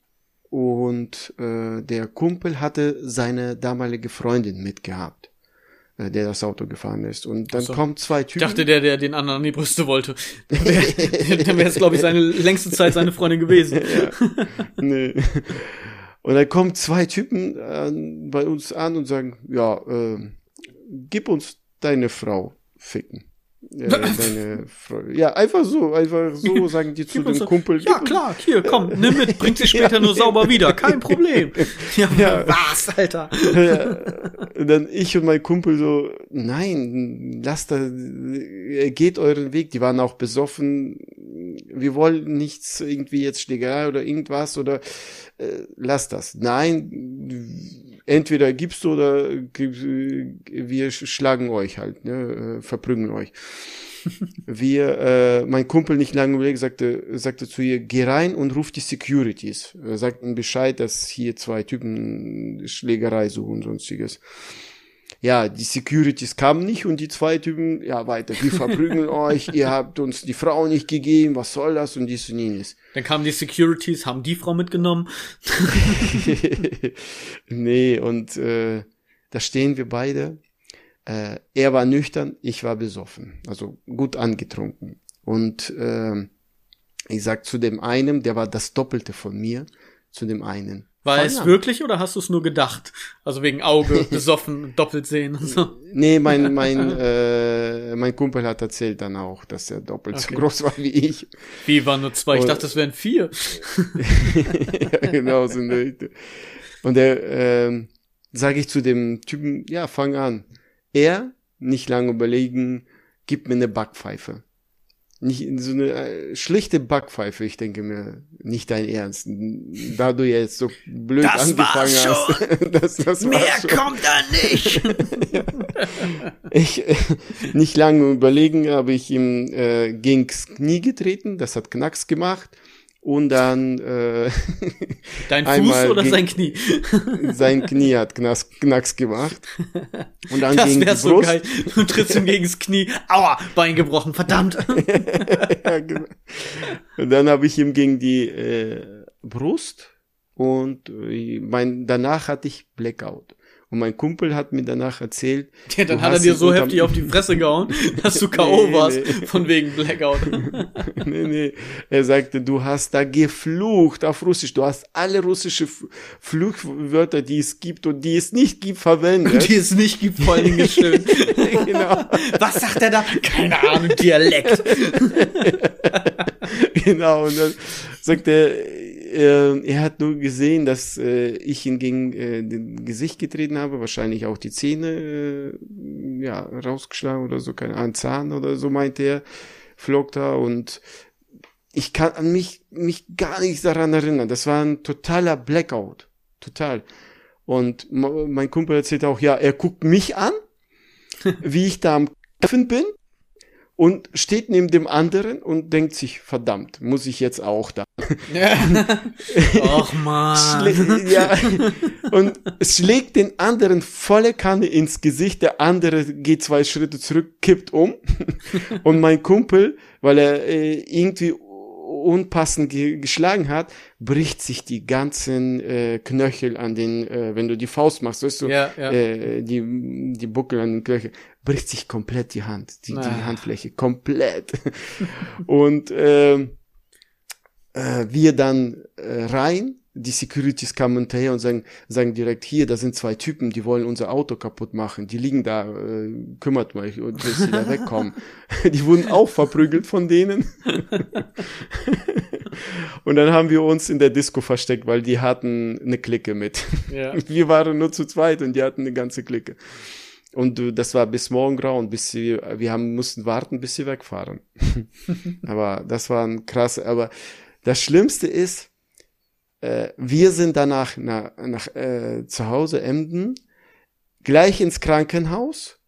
und äh, der Kumpel hatte seine damalige Freundin mitgehabt. Äh, der das Auto gefahren ist. Und dann so. kommen zwei Typen. Ich dachte, der, der den anderen an die Brüste wollte. Dann wäre es, glaube ich, seine längste Zeit seine Freundin gewesen. ja. Nee. Und dann kommen zwei Typen äh, bei uns an und sagen, ja, äh, gib uns deine Frau ficken. Äh, deine Frau. Ja, einfach so, einfach so sagen die zu dem so, Kumpel. Ja, klar, hier, komm, nimm mit, bring sie später nur sauber wieder, kein Problem. Ja, ja. was, Alter? Ja, dann ich und mein Kumpel so, nein, lasst da, geht euren Weg. Die waren auch besoffen. Wir wollen nichts irgendwie jetzt Schlägerei oder irgendwas oder äh, lass das. Nein, entweder gibst du oder wir schlagen euch halt, ne, äh, verprügeln euch. wir, äh, mein Kumpel nicht lange überlegt, sagte, sagte zu ihr, geh rein und ruf die Securities. Er sagt ihnen Bescheid, dass hier zwei Typen Schlägerei suchen und sonstiges ja, die Securities kamen nicht und die zwei Typen, ja, weiter, wir verprügeln euch, ihr habt uns die Frau nicht gegeben, was soll das und dies und jenes. Dann kamen die Securities, haben die Frau mitgenommen. nee, und äh, da stehen wir beide. Äh, er war nüchtern, ich war besoffen, also gut angetrunken. Und äh, ich sag zu dem einen, der war das Doppelte von mir, zu dem einen. War Voll es lang. wirklich oder hast du es nur gedacht? Also wegen Auge, besoffen, doppelt sehen und so. Nee, mein, mein, äh, mein Kumpel hat erzählt dann auch, dass er doppelt okay. so groß war wie ich. Wie waren nur zwei? Ich dachte, das wären vier. ja, genau, so eine Und der, ähm, sage ich zu dem Typen, ja, fang an. Er, nicht lange überlegen, gib mir eine Backpfeife nicht so eine äh, schlichte Backpfeife. Ich denke mir, nicht dein Ernst. Da du jetzt so blöd das angefangen hast. das, das Mehr kommt da nicht. ja. Ich äh, nicht lange überlegen, habe ich ihm äh, gegens Knie getreten. Das hat Knacks gemacht und dann äh, Dein Fuß oder sein Knie? sein Knie hat Knacks, Knacks gemacht. Und dann das wäre so geil. Du trittst ihm gegen das Knie. Aua, Bein gebrochen, verdammt. ja, genau. Und dann habe ich ihm gegen die äh, Brust und äh, mein, danach hatte ich Blackout. Und mein Kumpel hat mir danach erzählt. Ja, dann hat er dir so heftig auf die Fresse gehauen, dass du K.O. nee, warst, nee. von wegen Blackout. nee, nee. Er sagte, du hast da geflucht auf Russisch. Du hast alle russische Fluchwörter, die es gibt und die es nicht gibt, verwendet. Die es nicht gibt, vor allen Dingen schön. genau. Was sagt er da? Keine Ahnung, Dialekt. genau. Und dann sagt er, äh, er hat nur gesehen, dass äh, ich ihn gegen äh, den Gesicht getreten habe, wahrscheinlich auch die Zähne äh, ja, rausgeschlagen oder so, keine Ahnung, Zahn oder so, meinte er, flog da und ich kann an mich, mich gar nicht daran erinnern. Das war ein totaler Blackout. Total. Und mein Kumpel erzählt auch, ja, er guckt mich an, wie ich da am Kämpfen bin und steht neben dem anderen und denkt sich, verdammt, muss ich jetzt auch da. Och man. ja, und schlägt den anderen volle Kanne ins Gesicht, der andere geht zwei Schritte zurück, kippt um und mein Kumpel, weil er äh, irgendwie unpassend ge geschlagen hat, bricht sich die ganzen äh, Knöchel an den, äh, wenn du die Faust machst, weißt du, ja, ja. Äh, die, die Buckel an den Knöchel, bricht sich komplett die Hand, die, ah. die Handfläche, komplett. Und äh, äh, wir dann äh, rein, die Securities kamen hinterher und sagen, sagen direkt hier, da sind zwei Typen, die wollen unser Auto kaputt machen. Die liegen da, äh, kümmert euch und bis sie da wegkommen. die wurden auch verprügelt von denen. und dann haben wir uns in der Disco versteckt, weil die hatten eine Clique mit. Ja. Wir waren nur zu zweit und die hatten eine ganze Clique. Und das war bis morgen grau und bis sie, wir haben, mussten warten, bis sie wegfahren. aber das war ein krass, aber das Schlimmste ist, äh, wir sind danach nach, nach äh, zu Hause Emden, gleich ins Krankenhaus.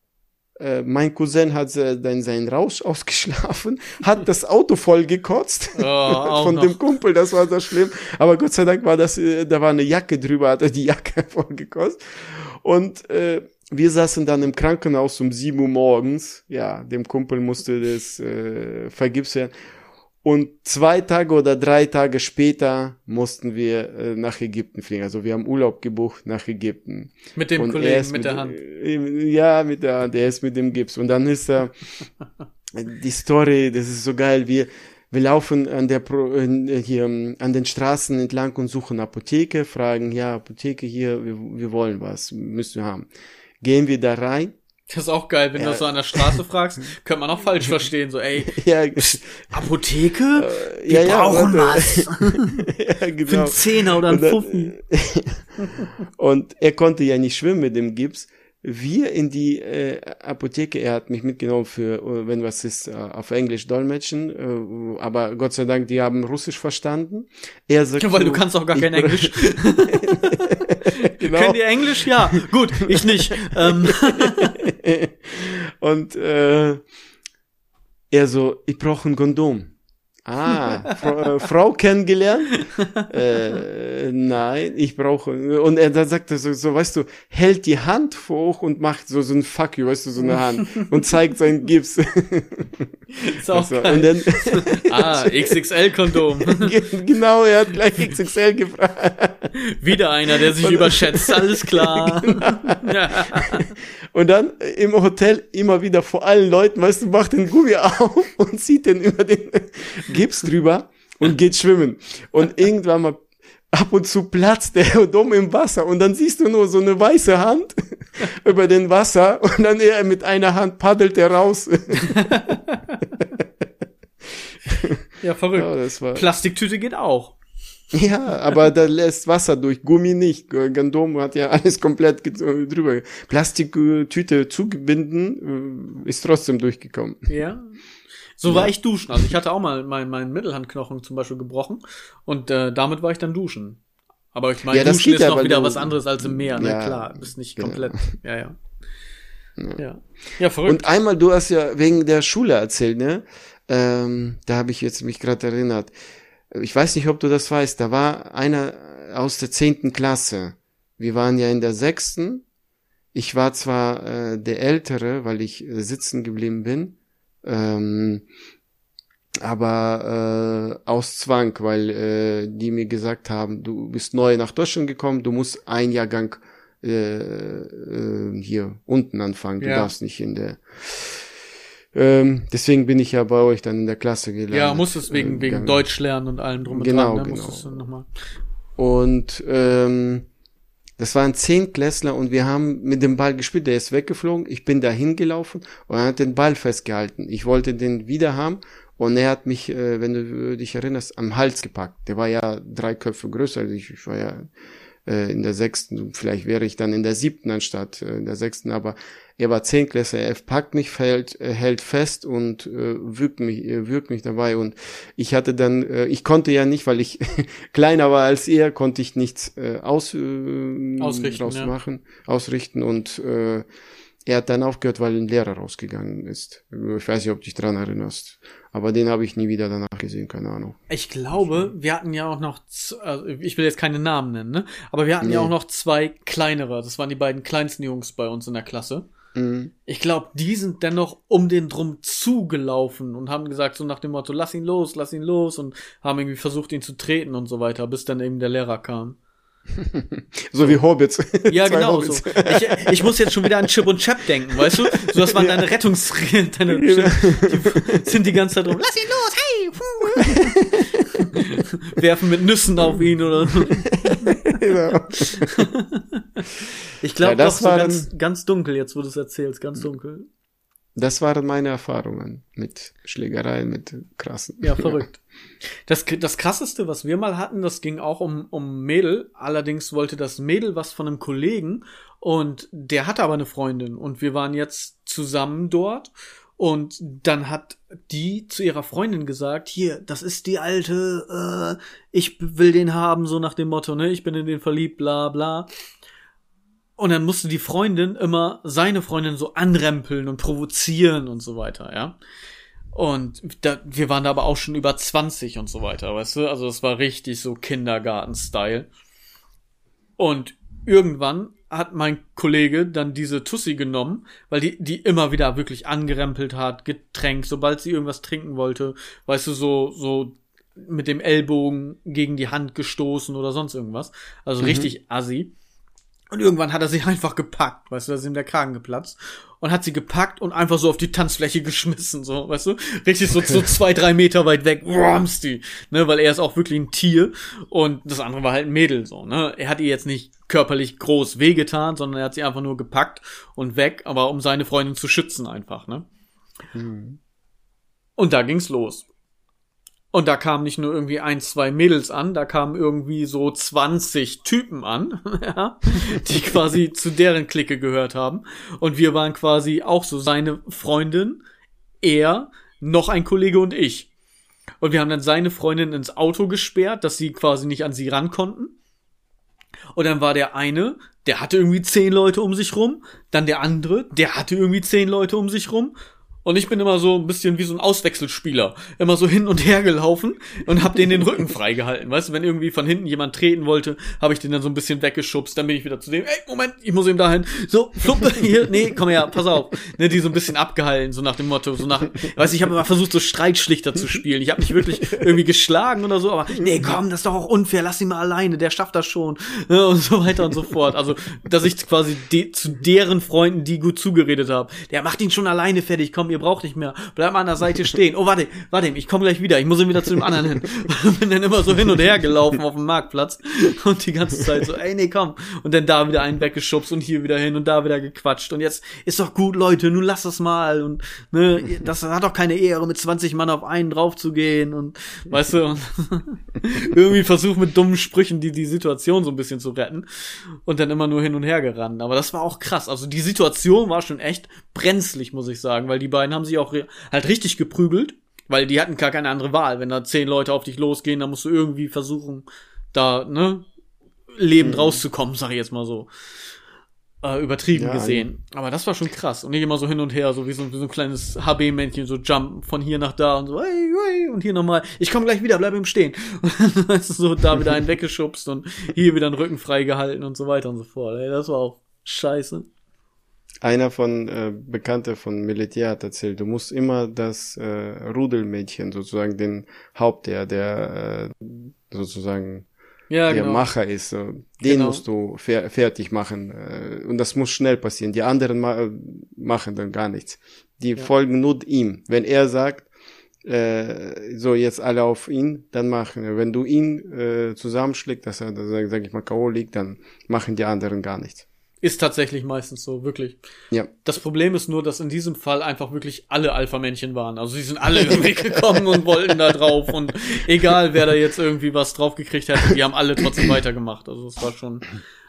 Äh, mein Cousin hat äh, dann seinen Rausch ausgeschlafen, hat das Auto voll gekotzt oh, von noch. dem Kumpel, das war so schlimm. Aber Gott sei Dank war das, äh, da war eine Jacke drüber, hat er die Jacke voll gekotzt. Und äh, wir saßen dann im Krankenhaus um sieben Uhr morgens. Ja, dem Kumpel musste das äh, vergibst werden. Und zwei Tage oder drei Tage später mussten wir äh, nach Ägypten fliegen. Also wir haben Urlaub gebucht nach Ägypten. Mit dem Und Kollegen ist mit, der Hand. äh, Ja, mit der Hand. Er ist mit dem Gips. Und dann ist er, die Story, das ist so geil. Wir, wir laufen an der Pro, äh, hier an den Straßen entlang und suchen Apotheke, fragen, ja, Apotheke hier, wir, wir wollen was, müssen wir haben. Gehen wir da rein. Das ist auch geil, wenn du das so an der Straße fragst, könnte man auch falsch verstehen, so, ey, Ja, Apotheke? äh, ja, ja, brauchen was. ja, Für einen genau. Zehner oder einen Und Fuffi. Und er konnte ja nicht schwimmen mit dem Gips. Wir in die äh, Apotheke, er hat mich mitgenommen für, äh, wenn was ist, äh, auf Englisch dolmetschen, äh, aber Gott sei Dank, die haben Russisch verstanden. Er sagt, Ja, weil du kannst auch gar kein Englisch. genau. Könnt ihr Englisch? Ja. Gut, ich nicht. Ähm, Und äh, er so, ich brauche ein Kondom. Ah, Frau, äh, Frau kennengelernt? äh, nein, ich brauche. Und er dann sagt er so, so, weißt du, hält die Hand hoch und macht so so ein Fuck you, weißt du, so eine Hand und zeigt seinen Gips. ist auch Also, geil. und dann, ah, XXL-Kondom. genau, er hat gleich XXL gefragt. Wieder einer, der sich überschätzt. Alles klar. Ja. Und dann im Hotel immer wieder vor allen Leuten, weißt du, macht den Gummi auf und zieht den über den Gips drüber und geht schwimmen. Und irgendwann mal ab und zu platzt der dumm im Wasser und dann siehst du nur so eine weiße Hand über den Wasser und dann er mit einer Hand paddelt er raus. ja, verrückt. Ja, Plastiktüte geht auch. ja, aber da lässt Wasser durch, Gummi nicht. Gandom hat ja alles komplett drüber. Plastiktüte zugebinden, äh, ist trotzdem durchgekommen. Ja. So war ich duschen. Also ich hatte auch mal meinen mein Mittelhandknochen zum Beispiel gebrochen und äh, damit war ich dann duschen. Aber ich meine, Ja, duschen ist ja, noch wieder du- was anderes als im Meer, ne? Ja, Klar, ist nicht genau. komplett. Ja, ja. Ja, ja verrückt. Und einmal, du hast ja wegen der Schule erzählt, ne? Ähm, da habe ich jetzt mich gerade erinnert. Ich weiß nicht, ob du das weißt. Da war einer aus der zehnten Klasse. Wir waren ja in der sechsten. Ich war zwar äh, der Ältere, weil ich äh, sitzen geblieben bin, ähm, aber äh, aus Zwang, weil äh, die mir gesagt haben, du bist neu nach Deutschland gekommen, du musst ein Jahrgang äh, äh, hier unten anfangen, du Ja. darfst nicht in der ähm, deswegen bin ich ja bei euch dann in der Klasse gelandet. ja, muss es wegen, äh, wegen. Deutsch lernen und allem drum und Genau, dran. Ne? genau. Musstest du. Und ähm, das waren zehn Klässler und wir haben mit dem Ball gespielt. Der ist weggeflogen. Ich bin da hingelaufen und er hat den Ball festgehalten. Ich wollte den wieder haben und er hat mich, äh, wenn du dich erinnerst, am Hals gepackt. Der war ja drei Köpfe größer. Also ich, ich war ja äh, in der sechsten. Vielleicht wäre ich dann in der siebten anstatt äh, in der sechsten. Aber er war Zehnklässler. Er packt mich, fällt, äh, hält fest und äh, wirkt mich, äh, wirkt mich dabei. Und ich hatte dann, äh, ich konnte ja nicht, weil ich kleiner war als er, konnte ich nichts äh, aus, äh, Ausrichten, draus ja. ausrichten und äh, er hat dann aufgehört, weil ein Lehrer rausgegangen ist. Ich weiß nicht, ob du dich dran erinnerst. Aber den habe ich nie wieder danach gesehen, keine Ahnung. Ich glaube, wir hatten ja auch noch, also ich will jetzt keine Namen nennen, ne? Aber wir hatten ja Nee. auch noch zwei kleinere. Das waren die beiden kleinsten Jungs bei uns in der Klasse. Mhm. Ich glaube, die sind dennoch um den drum zugelaufen und haben gesagt, so nach dem Motto, lass ihn los, lass ihn los und haben irgendwie versucht, ihn zu treten und so weiter, bis dann eben der Lehrer kam. So wie Hobbits. Ja, Zwei genau Hobbits. so. Ich, ich muss jetzt schon wieder an Chip und Chap denken, weißt du? So, das waren deine Rettungs... Deine, die sind die ganze Zeit rum, lass ihn los, hey! puh." Werfen mit Nüssen auf ihn oder so. genau. Ich glaube Ja, das doch so war ganz, ganz dunkel, jetzt wo du es erzählst, ganz dunkel. Das waren meine Erfahrungen mit Schlägereien, mit krassen. Ja, verrückt. Das, das krasseste, was wir mal hatten, das ging auch um, um Mädel. Allerdings wollte das Mädel was von einem Kollegen und der hatte aber eine Freundin und wir waren jetzt zusammen dort und dann hat die zu ihrer Freundin gesagt, hier, das ist die alte, äh, ich will den haben, so nach dem Motto, ne, ich bin in den verliebt, bla bla. Und dann musste die Freundin immer seine Freundin so anrempeln und provozieren und so weiter, ja. Und da, wir waren da aber auch schon über 20 und so weiter, weißt du? Also es war richtig so Kindergarten-Style. Und irgendwann hat mein Kollege dann diese Tussi genommen, weil die, die immer wieder wirklich angerempelt hat, Getränk, sobald sie irgendwas trinken wollte, weißt du, so, so mit dem Ellbogen gegen die Hand gestoßen oder sonst irgendwas. Also mhm. richtig assi. Und irgendwann hat er sie einfach gepackt, weißt du, da ist ihm der Kragen geplatzt und hat sie gepackt und einfach so auf die Tanzfläche geschmissen, so, weißt du? Richtig so, so zwei, drei Meter weit weg, wurmst die, ne, weil er ist auch wirklich ein Tier und das andere war halt ein Mädel, so, ne? Er hat ihr jetzt nicht körperlich groß wehgetan, sondern er hat sie einfach nur gepackt und weg, aber um seine Freundin zu schützen einfach, ne? Mhm. Und da ging's los. Und da kamen nicht nur irgendwie ein, zwei Mädels an, da kamen irgendwie so 20 Typen an, ja, die quasi zu deren Clique gehört haben. Und wir waren quasi auch so seine Freundin, er, noch ein Kollege und ich. Und wir haben dann seine Freundin ins Auto gesperrt, dass sie quasi nicht an sie ran konnten. Und dann war der eine, der hatte irgendwie zehn Leute um sich rum. Dann der andere, der hatte irgendwie zehn Leute um sich rum. Und ich bin immer so ein bisschen wie so ein Auswechselspieler. Immer so hin und her gelaufen und hab den den Rücken freigehalten. Weißt du, wenn irgendwie von hinten jemand treten wollte, habe ich den dann so ein bisschen weggeschubst. Dann bin ich wieder zu dem, ey, Moment, ich muss ihm dahin. So, flupp, hier, nee, komm her, pass auf. Ne, die so ein bisschen abgehalten, so nach dem Motto, so nach, weißt du, ich habe immer versucht, so Streitschlichter zu spielen. Ich habe nicht wirklich irgendwie geschlagen oder so, aber nee, komm, das ist doch auch unfair, lass ihn mal alleine, der schafft das schon. Ne, und so weiter und so fort. Also, dass ich quasi de zu deren Freunden, die gut zugeredet habe, der macht ihn schon alleine fertig, komm, ihr braucht nicht mehr. Bleib mal an der Seite stehen. Oh, warte, warte, ich komme gleich wieder. Ich muss wieder zu dem anderen hin. bin dann immer so hin und her gelaufen auf dem Marktplatz und die ganze Zeit so, ey, nee, komm. Und dann da wieder einen weggeschubst und hier wieder hin und da wieder gequatscht. Und jetzt ist doch gut, Leute, nun lass das mal. Und ne, das hat doch keine Ehre, mit 20 Mann auf einen drauf zu gehen. Und weißt du, und irgendwie versucht mit dummen Sprüchen die, die Situation so ein bisschen zu retten. Und dann immer nur hin und her gerannt. Aber das war auch krass. Also die Situation war schon echt brenzlig, muss ich sagen, weil die beiden haben sich auch halt richtig geprügelt, weil die hatten gar keine andere Wahl. Wenn da zehn Leute auf dich losgehen, dann musst du irgendwie versuchen, da, ne, lebend mhm. rauszukommen, sag ich jetzt mal so. Äh, übertrieben ja, gesehen. Ja. Aber das war schon krass. Und nicht immer so hin und her, so wie so, wie so ein kleines HB-Männchen, so jump von hier nach da und so, hey, hey, und hier nochmal, ich komme gleich wieder, bleib ihm stehen. Und dann hast du so da wieder einen weggeschubst und hier wieder einen Rücken freigehalten und so weiter und so fort. Ey, das war auch scheiße. Einer von äh, Bekannte von Militär hat erzählt, du musst immer das äh, Rudelmädchen sozusagen den Haupt der der äh, sozusagen ja, der genau. Macher ist, so. den genau. musst du fer fertig machen äh, und das muss schnell passieren. Die anderen ma machen dann gar nichts. Die ja. folgen nur ihm. Wenn er sagt, äh, so jetzt alle auf ihn, dann machen. Wenn du ihn äh, zusammenschlägst, dass er, sag, sag ich mal, K.O. liegt, dann machen die anderen gar nichts. Ist tatsächlich meistens so, wirklich. Ja. Das Problem ist nur, dass in diesem Fall einfach wirklich alle Alpha-Männchen waren. Also sie sind alle irgendwie gekommen und wollten da drauf und egal wer da jetzt irgendwie was drauf gekriegt hätte, die haben alle trotzdem weitergemacht. Also es war schon,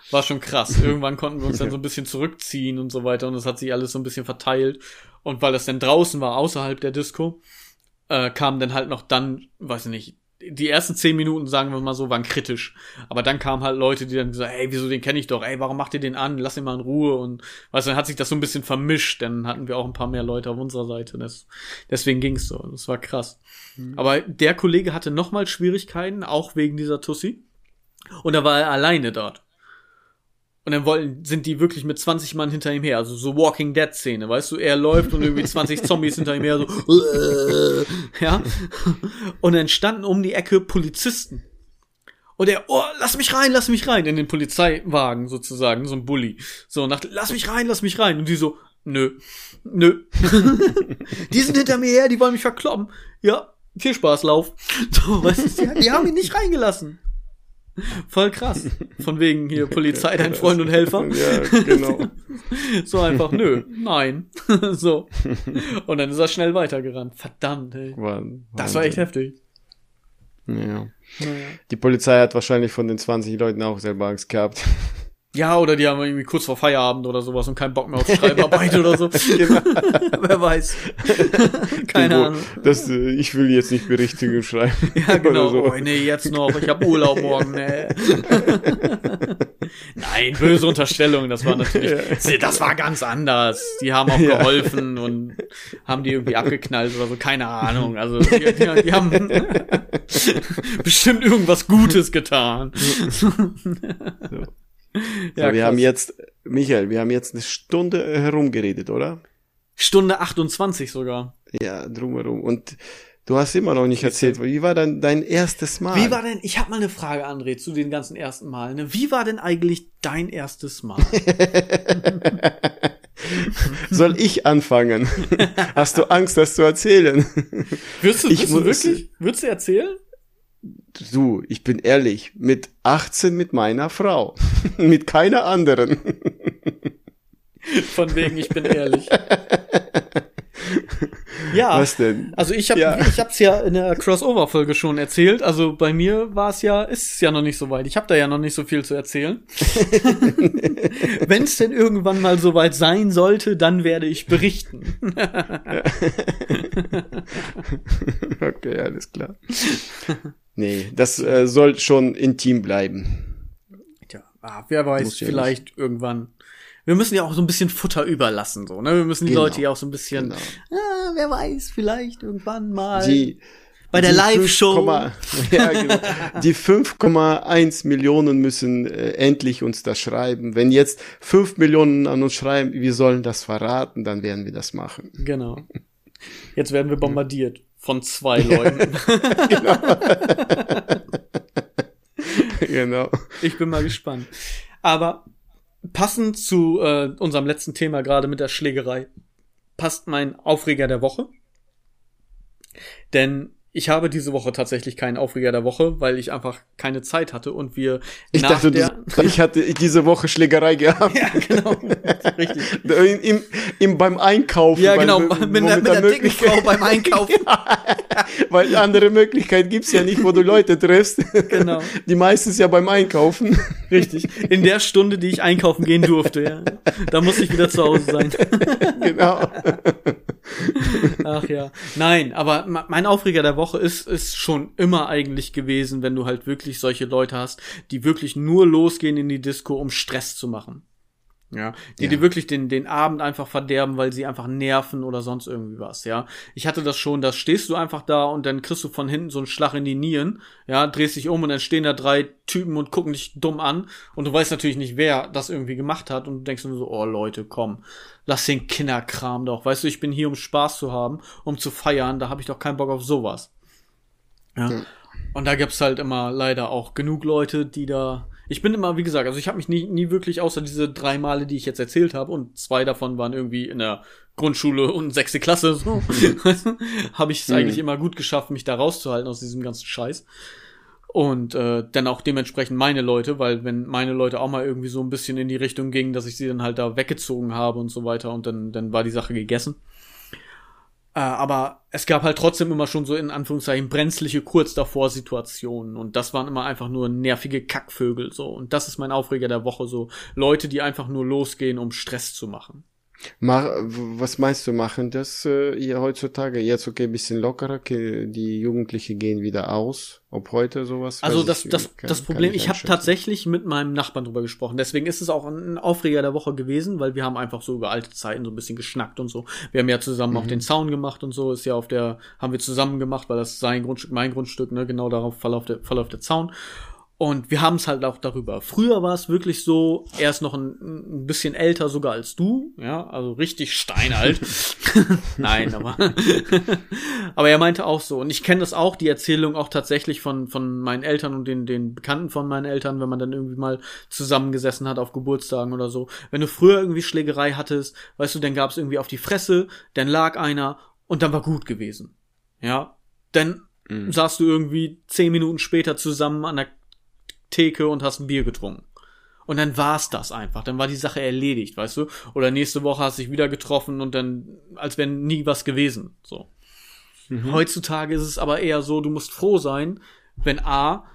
war schon krass. Irgendwann konnten wir uns dann so ein bisschen zurückziehen und so weiter und es hat sich alles so ein bisschen verteilt. Und weil das dann draußen war, außerhalb der Disco, äh, kam dann halt noch dann, weiß ich nicht, die ersten zehn Minuten, sagen wir mal so, waren kritisch. Aber dann kamen halt Leute, die dann gesagt, ey, wieso den kenne ich doch, ey, warum macht ihr den an? Lass ihn mal in Ruhe. Und weißt du, dann hat sich das so ein bisschen vermischt. Dann hatten wir auch ein paar mehr Leute auf unserer Seite. Das, deswegen ging's so. Das war krass. Mhm. Aber der Kollege hatte nochmal Schwierigkeiten, auch wegen dieser Tussi. Und da war er alleine dort. Und dann wollen, sind die wirklich mit 20 Mann hinter ihm her. Also so Walking Dead Szene, weißt du? Er läuft und irgendwie 20 Zombies hinter ihm her, so, ja. Und dann standen um die Ecke Polizisten. Und er, oh, lass mich rein, lass mich rein, in den Polizeiwagen sozusagen, so ein Bully. So, nach, lass mich rein, lass mich rein. Und die so, nö, nö. die sind hinter mir her, die wollen mich verkloppen. Ja, viel Spaß, Lauf. So, weißt du, die, die haben ihn nicht reingelassen. Voll krass. Von wegen hier Polizei, dein Freund und Helfer. Ja, genau. so einfach, nö, nein. so. Und dann ist er schnell weitergerannt. Verdammt, ey. Wahnsinn. Das war echt heftig. Ja. Naja. Die Polizei hat wahrscheinlich von den 20 Leuten auch selber Angst gehabt. Ja, oder die haben irgendwie kurz vor Feierabend oder sowas und keinen Bock mehr auf Schreibarbeit oder so. Genau. Wer weiß. Keine Irgendwo, Ahnung. Das, äh, ich will jetzt nicht Berichtigung schreiben. Ja, genau. So. Oh, nee, jetzt noch. Ich habe Urlaub morgen. Nee. Nein, böse Unterstellung. Das war natürlich, das war ganz anders. Die haben auch geholfen und haben die irgendwie abgeknallt oder so. Keine Ahnung. Also, die, die, die haben bestimmt irgendwas Gutes getan. So. So, ja, wir haben jetzt Michael, wir haben jetzt eine Stunde herumgeredet, oder? Stunde 28 sogar. Ja, drumherum. Und du hast immer noch nicht erzählt, wie war denn dein erstes Mal? Wie war denn, ich habe mal eine Frage, André, zu den ganzen ersten Malen. Ne? Wie war denn eigentlich dein erstes Mal? Soll ich anfangen? Hast du Angst, das zu erzählen? Würdest du, ich, du wirklich? Würdest du erzählen? Du, ich bin ehrlich, mit 18 mit meiner Frau. mit keiner anderen. Von wegen, ich bin ehrlich. Ja. Was denn? Also ich habe ja. ich hab's ja in der Crossover Folge schon erzählt. Also bei mir war es ja ist es ja noch nicht so weit. Ich habe da ja noch nicht so viel zu erzählen. Wenn es denn irgendwann mal so weit sein sollte, dann werde ich berichten. okay, alles klar. Nee, das äh, soll schon intim bleiben. Tja, ah, wer weiß, vielleicht nicht. irgendwann wir müssen ja auch so ein bisschen Futter überlassen, so, ne? Wir müssen die genau. Leute ja auch so ein bisschen, genau. ah, wer weiß, vielleicht irgendwann mal. Die, bei der Live-Show. Ja, genau. Die 5,1 Millionen müssen äh, endlich uns das schreiben. Wenn jetzt 5 Millionen an uns schreiben, wir sollen das verraten, dann werden wir das machen. Genau. Jetzt werden wir bombardiert von zwei Leuten. genau. genau. Ich bin mal gespannt. Aber passend zu äh, unserem letzten Thema gerade mit der Schlägerei passt mein Aufreger der Woche. Denn ich habe diese Woche tatsächlich keinen Aufreger der Woche, weil ich einfach keine Zeit hatte und wir ich nach dachte, der du, ich hatte diese Woche Schlägerei gehabt. Ja, genau. Richtig. Im, im, im, beim Einkaufen. Ja, genau, mit, mit, mit der dicken Frau beim Einkaufen. weil andere Möglichkeit gibt's ja nicht, wo du Leute triffst. Genau. Die meistens ja beim Einkaufen. Richtig. In der Stunde, die ich einkaufen gehen durfte, ja. Da muss ich wieder zu Hause sein. genau. Ach ja. Nein, aber mein Aufreger der Woche ist, ist schon immer eigentlich gewesen, wenn du halt wirklich solche Leute hast, die wirklich nur losgehen in die Disco, um Stress zu machen. Ja, die ja. dir wirklich den, den Abend einfach verderben, weil sie einfach nerven oder sonst irgendwie was, ja. Ich hatte das schon, da stehst du einfach da und dann kriegst du von hinten so einen Schlag in die Nieren, ja, drehst dich um und dann stehen da drei Typen und gucken dich dumm an und du weißt natürlich nicht, wer das irgendwie gemacht hat und du denkst nur so, oh Leute, komm, lass den Kinderkram doch, weißt du, ich bin hier, um Spaß zu haben, um zu feiern, da habe ich doch keinen Bock auf sowas. Ja. ja. Und da gibt's halt immer leider auch genug Leute, die da ich bin immer, wie gesagt, also ich habe mich nie, nie wirklich, außer diese drei Male, die ich jetzt erzählt habe, und zwei davon waren irgendwie in der Grundschule und sechste Klasse, so, habe ich es mhm. eigentlich immer gut geschafft, mich da rauszuhalten aus diesem ganzen Scheiß. Und äh, dann auch dementsprechend meine Leute, weil wenn meine Leute auch mal irgendwie so ein bisschen in die Richtung gingen, dass ich sie dann halt da weggezogen habe und so weiter und dann, dann war die Sache gegessen. Äh, aber es gab halt trotzdem immer schon so in Anführungszeichen brenzliche kurz davor Situationen und das waren immer einfach nur nervige Kackvögel so. Und das ist mein Aufreger der Woche so. Leute, die einfach nur losgehen, um Stress zu machen. Mach, was meinst du, machen das äh, hier heutzutage? Jetzt okay, bisschen lockerer, die Jugendlichen gehen wieder aus. Ob heute sowas? Also das, ich, das, kann, das Problem, ich, ich habe tatsächlich mit meinem Nachbarn drüber gesprochen. Deswegen ist es auch ein Aufreger der Woche gewesen, weil wir haben einfach so über alte Zeiten so ein bisschen geschnackt und so. Wir haben ja zusammen mhm. auch den Zaun gemacht und so. Ist ja auf der, haben wir zusammen gemacht, weil das sein Grundstück, mein Grundstück, ne, genau darauf verläuft der, verläuft der Zaun. Und wir haben es halt auch darüber. Früher war es wirklich so, er ist noch ein, ein, bisschen älter sogar als du, ja, also richtig steinalt. Nein, aber aber er meinte auch so und ich kenne das auch die Erzählung auch tatsächlich von von meinen Eltern und den den Bekannten von meinen Eltern, wenn man dann irgendwie mal zusammengesessen hat auf Geburtstagen oder so. Wenn du früher irgendwie Schlägerei hattest, weißt du, dann gab es irgendwie auf die Fresse, dann lag einer und dann war gut gewesen. Ja, dann mhm. saßt du irgendwie zehn Minuten später zusammen an der Theke und hast ein Bier getrunken. Und dann war's das einfach. Dann war die Sache erledigt, weißt du? Oder nächste Woche hast du dich wieder getroffen und dann, als wäre nie was gewesen. So. Mhm. Heutzutage ist es aber eher so, du musst froh sein, wenn A,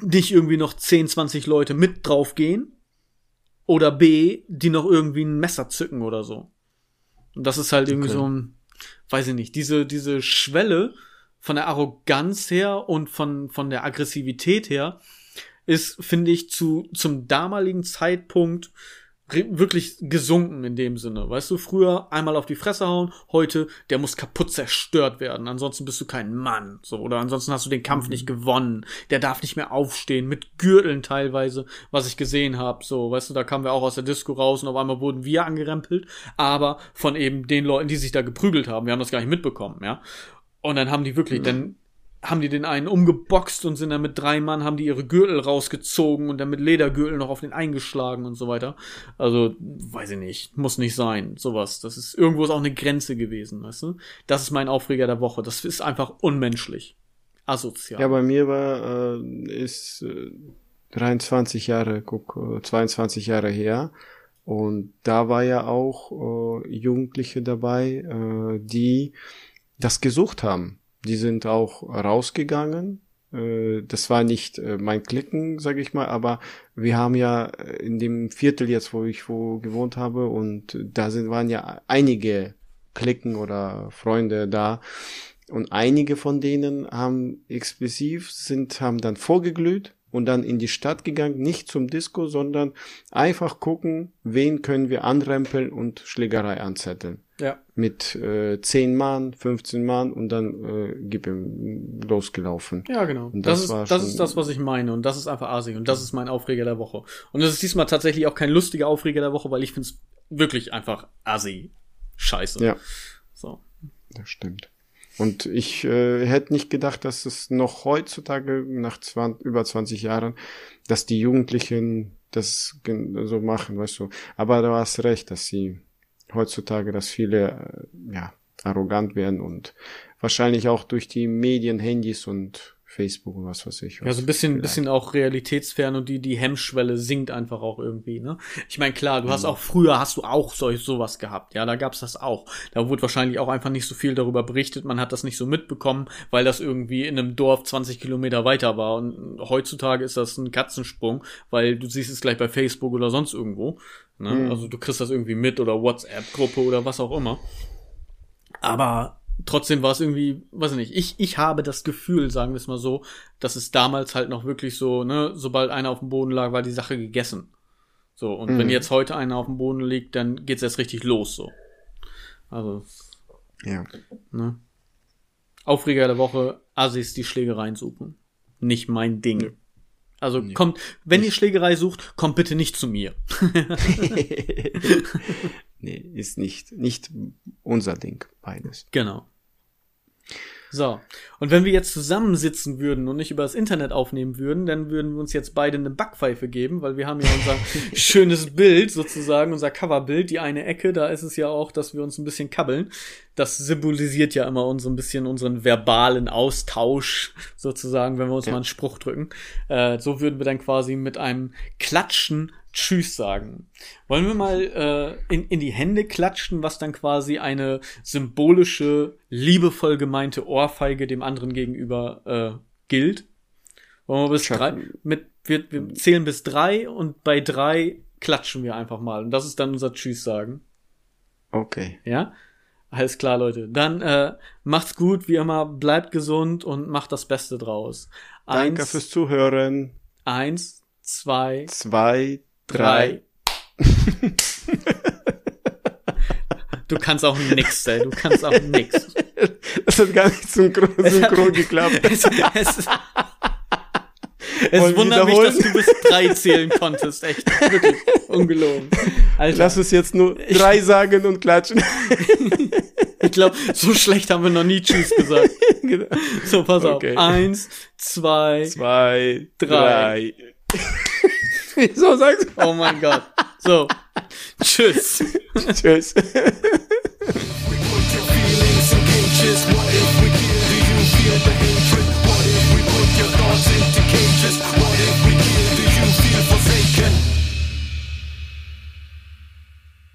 nicht irgendwie noch 10, 20 Leute mit draufgehen. Oder B, die noch irgendwie ein Messer zücken oder so. Und das ist halt irgendwie okay. so ein, weiß ich nicht, diese, diese Schwelle von der Arroganz her und von, von der Aggressivität her ist, finde ich, zu, zum damaligen Zeitpunkt wirklich gesunken in dem Sinne. Weißt du, früher einmal auf die Fresse hauen, heute, der muss kaputt zerstört werden. Ansonsten bist du kein Mann. So, oder ansonsten hast du den Kampf mhm. nicht gewonnen. Der darf nicht mehr aufstehen, mit Gürteln teilweise, was ich gesehen habe. So, weißt du, da kamen wir auch aus der Disco raus und auf einmal wurden wir angerempelt, aber von eben den Leuten, die sich da geprügelt haben. Wir haben das gar nicht mitbekommen, ja. Und dann haben die wirklich, mhm. dann haben die den einen umgeboxt und sind dann mit drei Mann, haben die ihre Gürtel rausgezogen und dann mit Ledergürtel noch auf den eingeschlagen und so weiter. Also, weiß ich nicht, muss nicht sein, sowas. Das ist, irgendwo ist auch eine Grenze gewesen, weißt du? Das ist mein Aufreger der Woche. Das ist einfach unmenschlich. Asozial. Ja, bei mir war, äh, ist äh, 23 Jahre, guck, äh, 22 Jahre her. Und da war ja auch äh, Jugendliche dabei, äh, die das gesucht haben die sind auch rausgegangen. Äh, das war nicht äh, mein Klicken, sage ich mal, aber wir haben ja in dem Viertel jetzt, wo ich wo gewohnt habe, und da sind waren ja einige Klicken oder Freunde da. Und einige von denen haben explosiv sind, haben dann vorgeglüht und dann in die Stadt gegangen, nicht zum Disco, sondern einfach gucken, wen können wir anrempeln und Schlägerei anzetteln. Ja. Mit äh, 10 Mann, 15 Mann und dann äh, gib ihm losgelaufen. Ja, genau. Und das, das, ist, das ist das, was ich meine. Und das ist einfach asig. Und das ist mein Aufreger der Woche. Und das ist diesmal tatsächlich auch kein lustiger Aufreger der Woche, weil ich finde es wirklich einfach assi. Scheiße. Ja. So. Das stimmt. Und ich äh, hätte nicht gedacht, dass es noch heutzutage, nach 20, über 20 Jahren, dass die Jugendlichen das so machen, weißt du. Aber du hast recht, dass sie heutzutage, dass viele äh, ja, arrogant werden und wahrscheinlich auch durch die Medien, Handys und Facebook und was weiß ich. Was ja, so ein bisschen, bisschen auch realitätsfern und die, die Hemmschwelle sinkt einfach auch irgendwie, ne? Ich meine, klar, du mhm. hast auch früher hast du auch solch sowas gehabt, ja, da gab's das auch. Da wurde wahrscheinlich auch einfach nicht so viel darüber berichtet, man hat das nicht so mitbekommen, weil das irgendwie in einem Dorf 20 Kilometer weiter war. Und heutzutage ist das ein Katzensprung, weil du siehst es gleich bei Facebook oder sonst irgendwo. Ne? Mhm. Also du kriegst das irgendwie mit oder WhatsApp-Gruppe oder was auch immer. Aber trotzdem war es irgendwie, weiß ich nicht, ich, ich habe das Gefühl, sagen wir es mal so, dass es damals halt noch wirklich so, ne, sobald einer auf dem Boden lag, war die Sache gegessen. So, und mhm. wenn jetzt heute einer auf dem Boden liegt, dann geht's erst richtig los, so. Also. Ja. Ne? Aufreger der Woche, Assis die Schlägereien suchen. Nicht mein Ding. Ja. Also nee. kommt, wenn ihr Schlägerei sucht, kommt bitte nicht zu mir. nee, ist nicht, nicht unser Ding, beides. Genau. So. Und wenn wir jetzt zusammensitzen würden und nicht über das Internet aufnehmen würden, dann würden wir uns jetzt beide eine Backpfeife geben, weil wir haben ja unser schönes Bild sozusagen, unser Coverbild, die eine Ecke, da ist es ja auch, dass wir uns ein bisschen kabbeln. Das symbolisiert ja immer uns ein bisschen unseren verbalen Austausch sozusagen, wenn wir uns ja. mal einen Spruch drücken. Äh, so würden wir dann quasi mit einem Klatschen Tschüss sagen. Wollen wir mal äh, in, in die Hände klatschen, was dann quasi eine symbolische, liebevoll gemeinte Ohrfeige dem anderen gegenüber äh, gilt? Wollen wir bis drei, mit, wir, wir zählen bis drei und bei drei klatschen wir einfach mal. Und das ist dann unser Tschüss sagen. Okay. Ja? Alles klar, Leute. Dann äh, macht's gut, wie immer, bleibt gesund und macht das Beste draus. Eins, Danke fürs Zuhören. Eins, zwei, zwei, drei. Du kannst auch nix, ey. Du kannst auch nix. Das hat gar nicht synchron, synchron geklappt. Es, es, es wundert mich, dass du bis drei zählen konntest. Echt, wirklich, ungelogen. Alter. Lass es jetzt nur drei sagen und klatschen. ich glaube, so schlecht haben wir noch nie Tschüss gesagt. genau. So, pass okay. auf. Eins, zwei, zwei drei. drei. Wieso sagst? Oh mein Gott. So. Tschüss. Tschüss. What if we give? You feel the hatred? What if we put your thoughts into cage? chances.